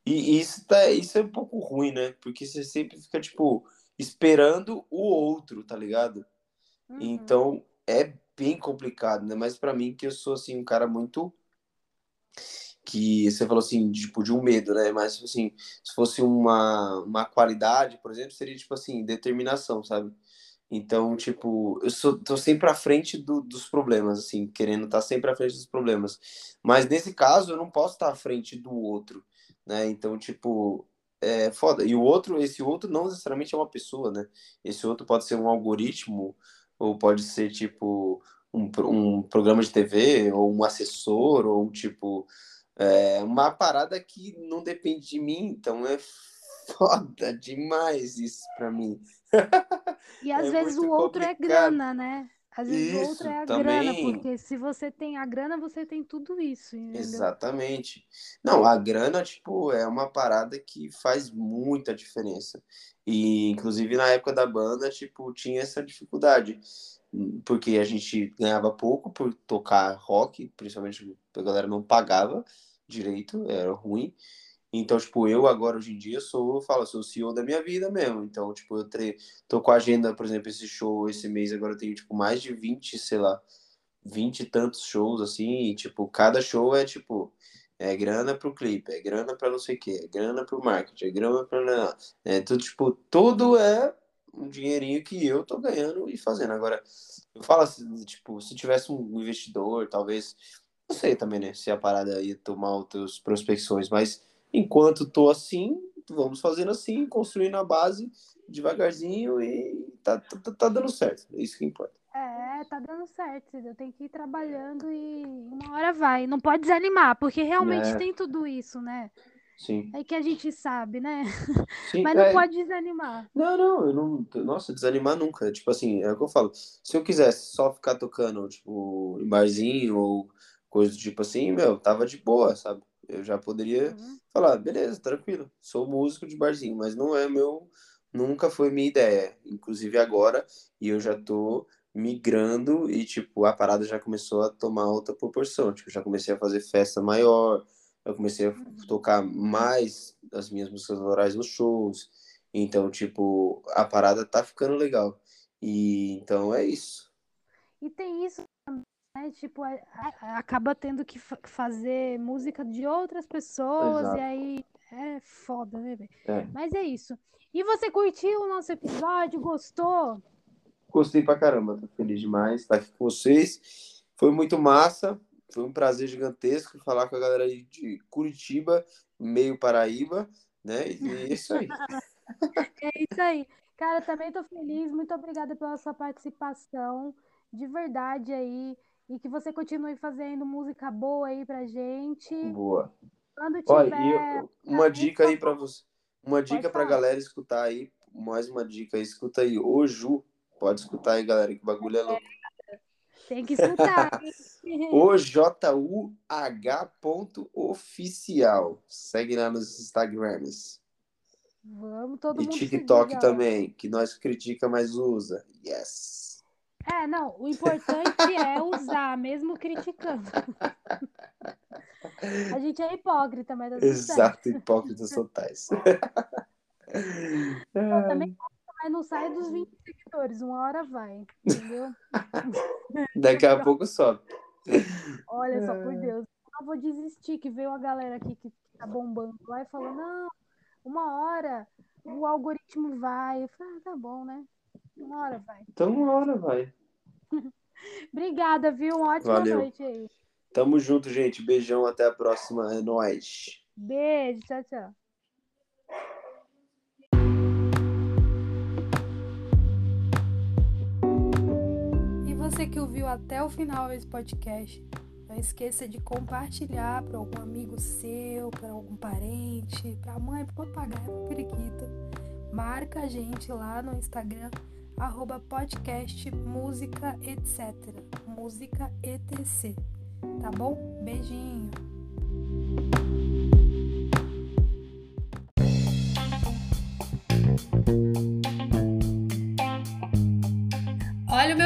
E isso, tá, isso é um pouco ruim, né? Porque você sempre fica, tipo, esperando o outro, tá ligado? Uhum. Então é bem complicado, né? Mas pra mim, que eu sou assim, um cara muito. Que você falou assim, tipo, de um medo, né? Mas assim, se fosse uma, uma qualidade, por exemplo, seria tipo assim, determinação, sabe? Então, tipo, eu sou, tô sempre à frente do- dos problemas, assim, querendo estar sempre à frente dos problemas. Mas nesse caso, eu não posso estar à frente do outro, né? Então, tipo, é foda. E o outro, esse outro não necessariamente é uma pessoa, né? Esse outro pode ser um algoritmo, ou pode ser, tipo, um, um programa de TV, ou um assessor, ou tipo, é, uma parada que não depende de mim, então é foda demais isso pra mim. E às É vezes o outro é complicado. grana, né? Às vezes Isso, é a também. grana, porque se você tem a grana, você tem tudo isso, entendeu? Exatamente. Não, a grana, tipo, é uma parada que faz muita diferença. E, inclusive, na época da banda, tipo, tinha essa dificuldade. Porque a gente ganhava pouco por tocar rock, principalmente a galera não pagava direito, era ruim. Então, tipo, eu agora, hoje em dia, sou, eu falo, sou o CEO da minha vida mesmo. Então, tipo, eu tre... tô com a agenda, por exemplo, esse show, esse mês agora eu tenho, tipo, mais de 20, sei lá, 20 e tantos shows, assim, e, tipo, cada show é, tipo, é grana pro clipe, é grana pra não sei o quê, é grana pro marketing, é grana pra... É tudo, tipo, tudo é um dinheirinho que eu tô ganhando e fazendo. Agora, eu falo assim, tipo, se tivesse um investidor, talvez, não sei também, né, se a parada ia tomar outras prospecções, mas enquanto tô assim, vamos fazendo assim, construindo a base devagarzinho e tá, tá, tá dando certo, é isso que importa. É, tá dando certo, entendeu? Tem que ir trabalhando e uma hora vai. Não pode desanimar, porque realmente É. tem tudo isso, né? Sim. É que a gente sabe, né? Sim, Mas não é, pode desanimar. Não, não, eu não. Nossa, desanimar nunca. Tipo assim, é o que eu falo. Se eu quisesse só ficar tocando, tipo, em barzinho ou coisa do tipo assim, meu, tava de boa, sabe? Eu já poderia Uhum. falar, beleza, tranquilo. Sou músico de barzinho, mas não é meu. Nunca foi minha ideia. Inclusive agora, e eu já tô migrando e, tipo, a parada já começou a tomar outra proporção. Tipo, já comecei a fazer festa maior, eu comecei a tocar mais as minhas músicas autorais nos shows. Então, tipo, a parada tá ficando legal. E então é isso. E tem isso né? Tipo, é, é, acaba tendo que fazer música de outras pessoas Exato. e aí é foda, né, velho? É. Mas é isso. E você curtiu o nosso episódio? Gostou? Gostei pra caramba, tô feliz demais estar aqui com vocês. Foi muito massa, foi um prazer gigantesco falar com a galera aí de Curitiba, meio Paraíba, né? E é isso aí. é isso aí. Cara, também tô feliz, muito obrigada pela sua participação, de verdade aí. E que você continue fazendo música boa aí pra gente. Boa. Quando tiver. Olha, eu, uma dica aí para você. Uma dica pra galera escutar aí. Mais uma dica aí. Escuta aí. O Ju. Pode escutar aí, galera, que o bagulho é louco. Tem que escutar. o J-U-H.oficial. Segue lá nos Instagrams. Vamos, todo e mundo. E TikTok seguir, também, que nós critica, mas usa. Yes. É, não, o importante é usar, mesmo criticando. A gente é hipócrita, mas tá Exato, hipócritas totais. Eu também mas não sai dos 20 seguidores, uma hora vai, entendeu? Daqui a pouco sobe. Olha só, por Deus. Não vou desistir, que veio a galera aqui que tá bombando lá e falou, não, uma hora o algoritmo vai. Eu falei, ah, tá bom, né? Uma hora vai. Então uma hora vai. Obrigada, viu? Uma ótima Valeu. noite aí. Tamo junto, gente. Beijão, até a próxima. É nóis. Beijo, tchau, tchau. E você que ouviu até o final esse podcast, não esqueça de compartilhar para algum amigo seu, para algum parente, para a mãe, para o papagaio, para o periquito. Marca a gente lá no Instagram arroba podcast música etc. Música etc. Tá bom? Beijinho.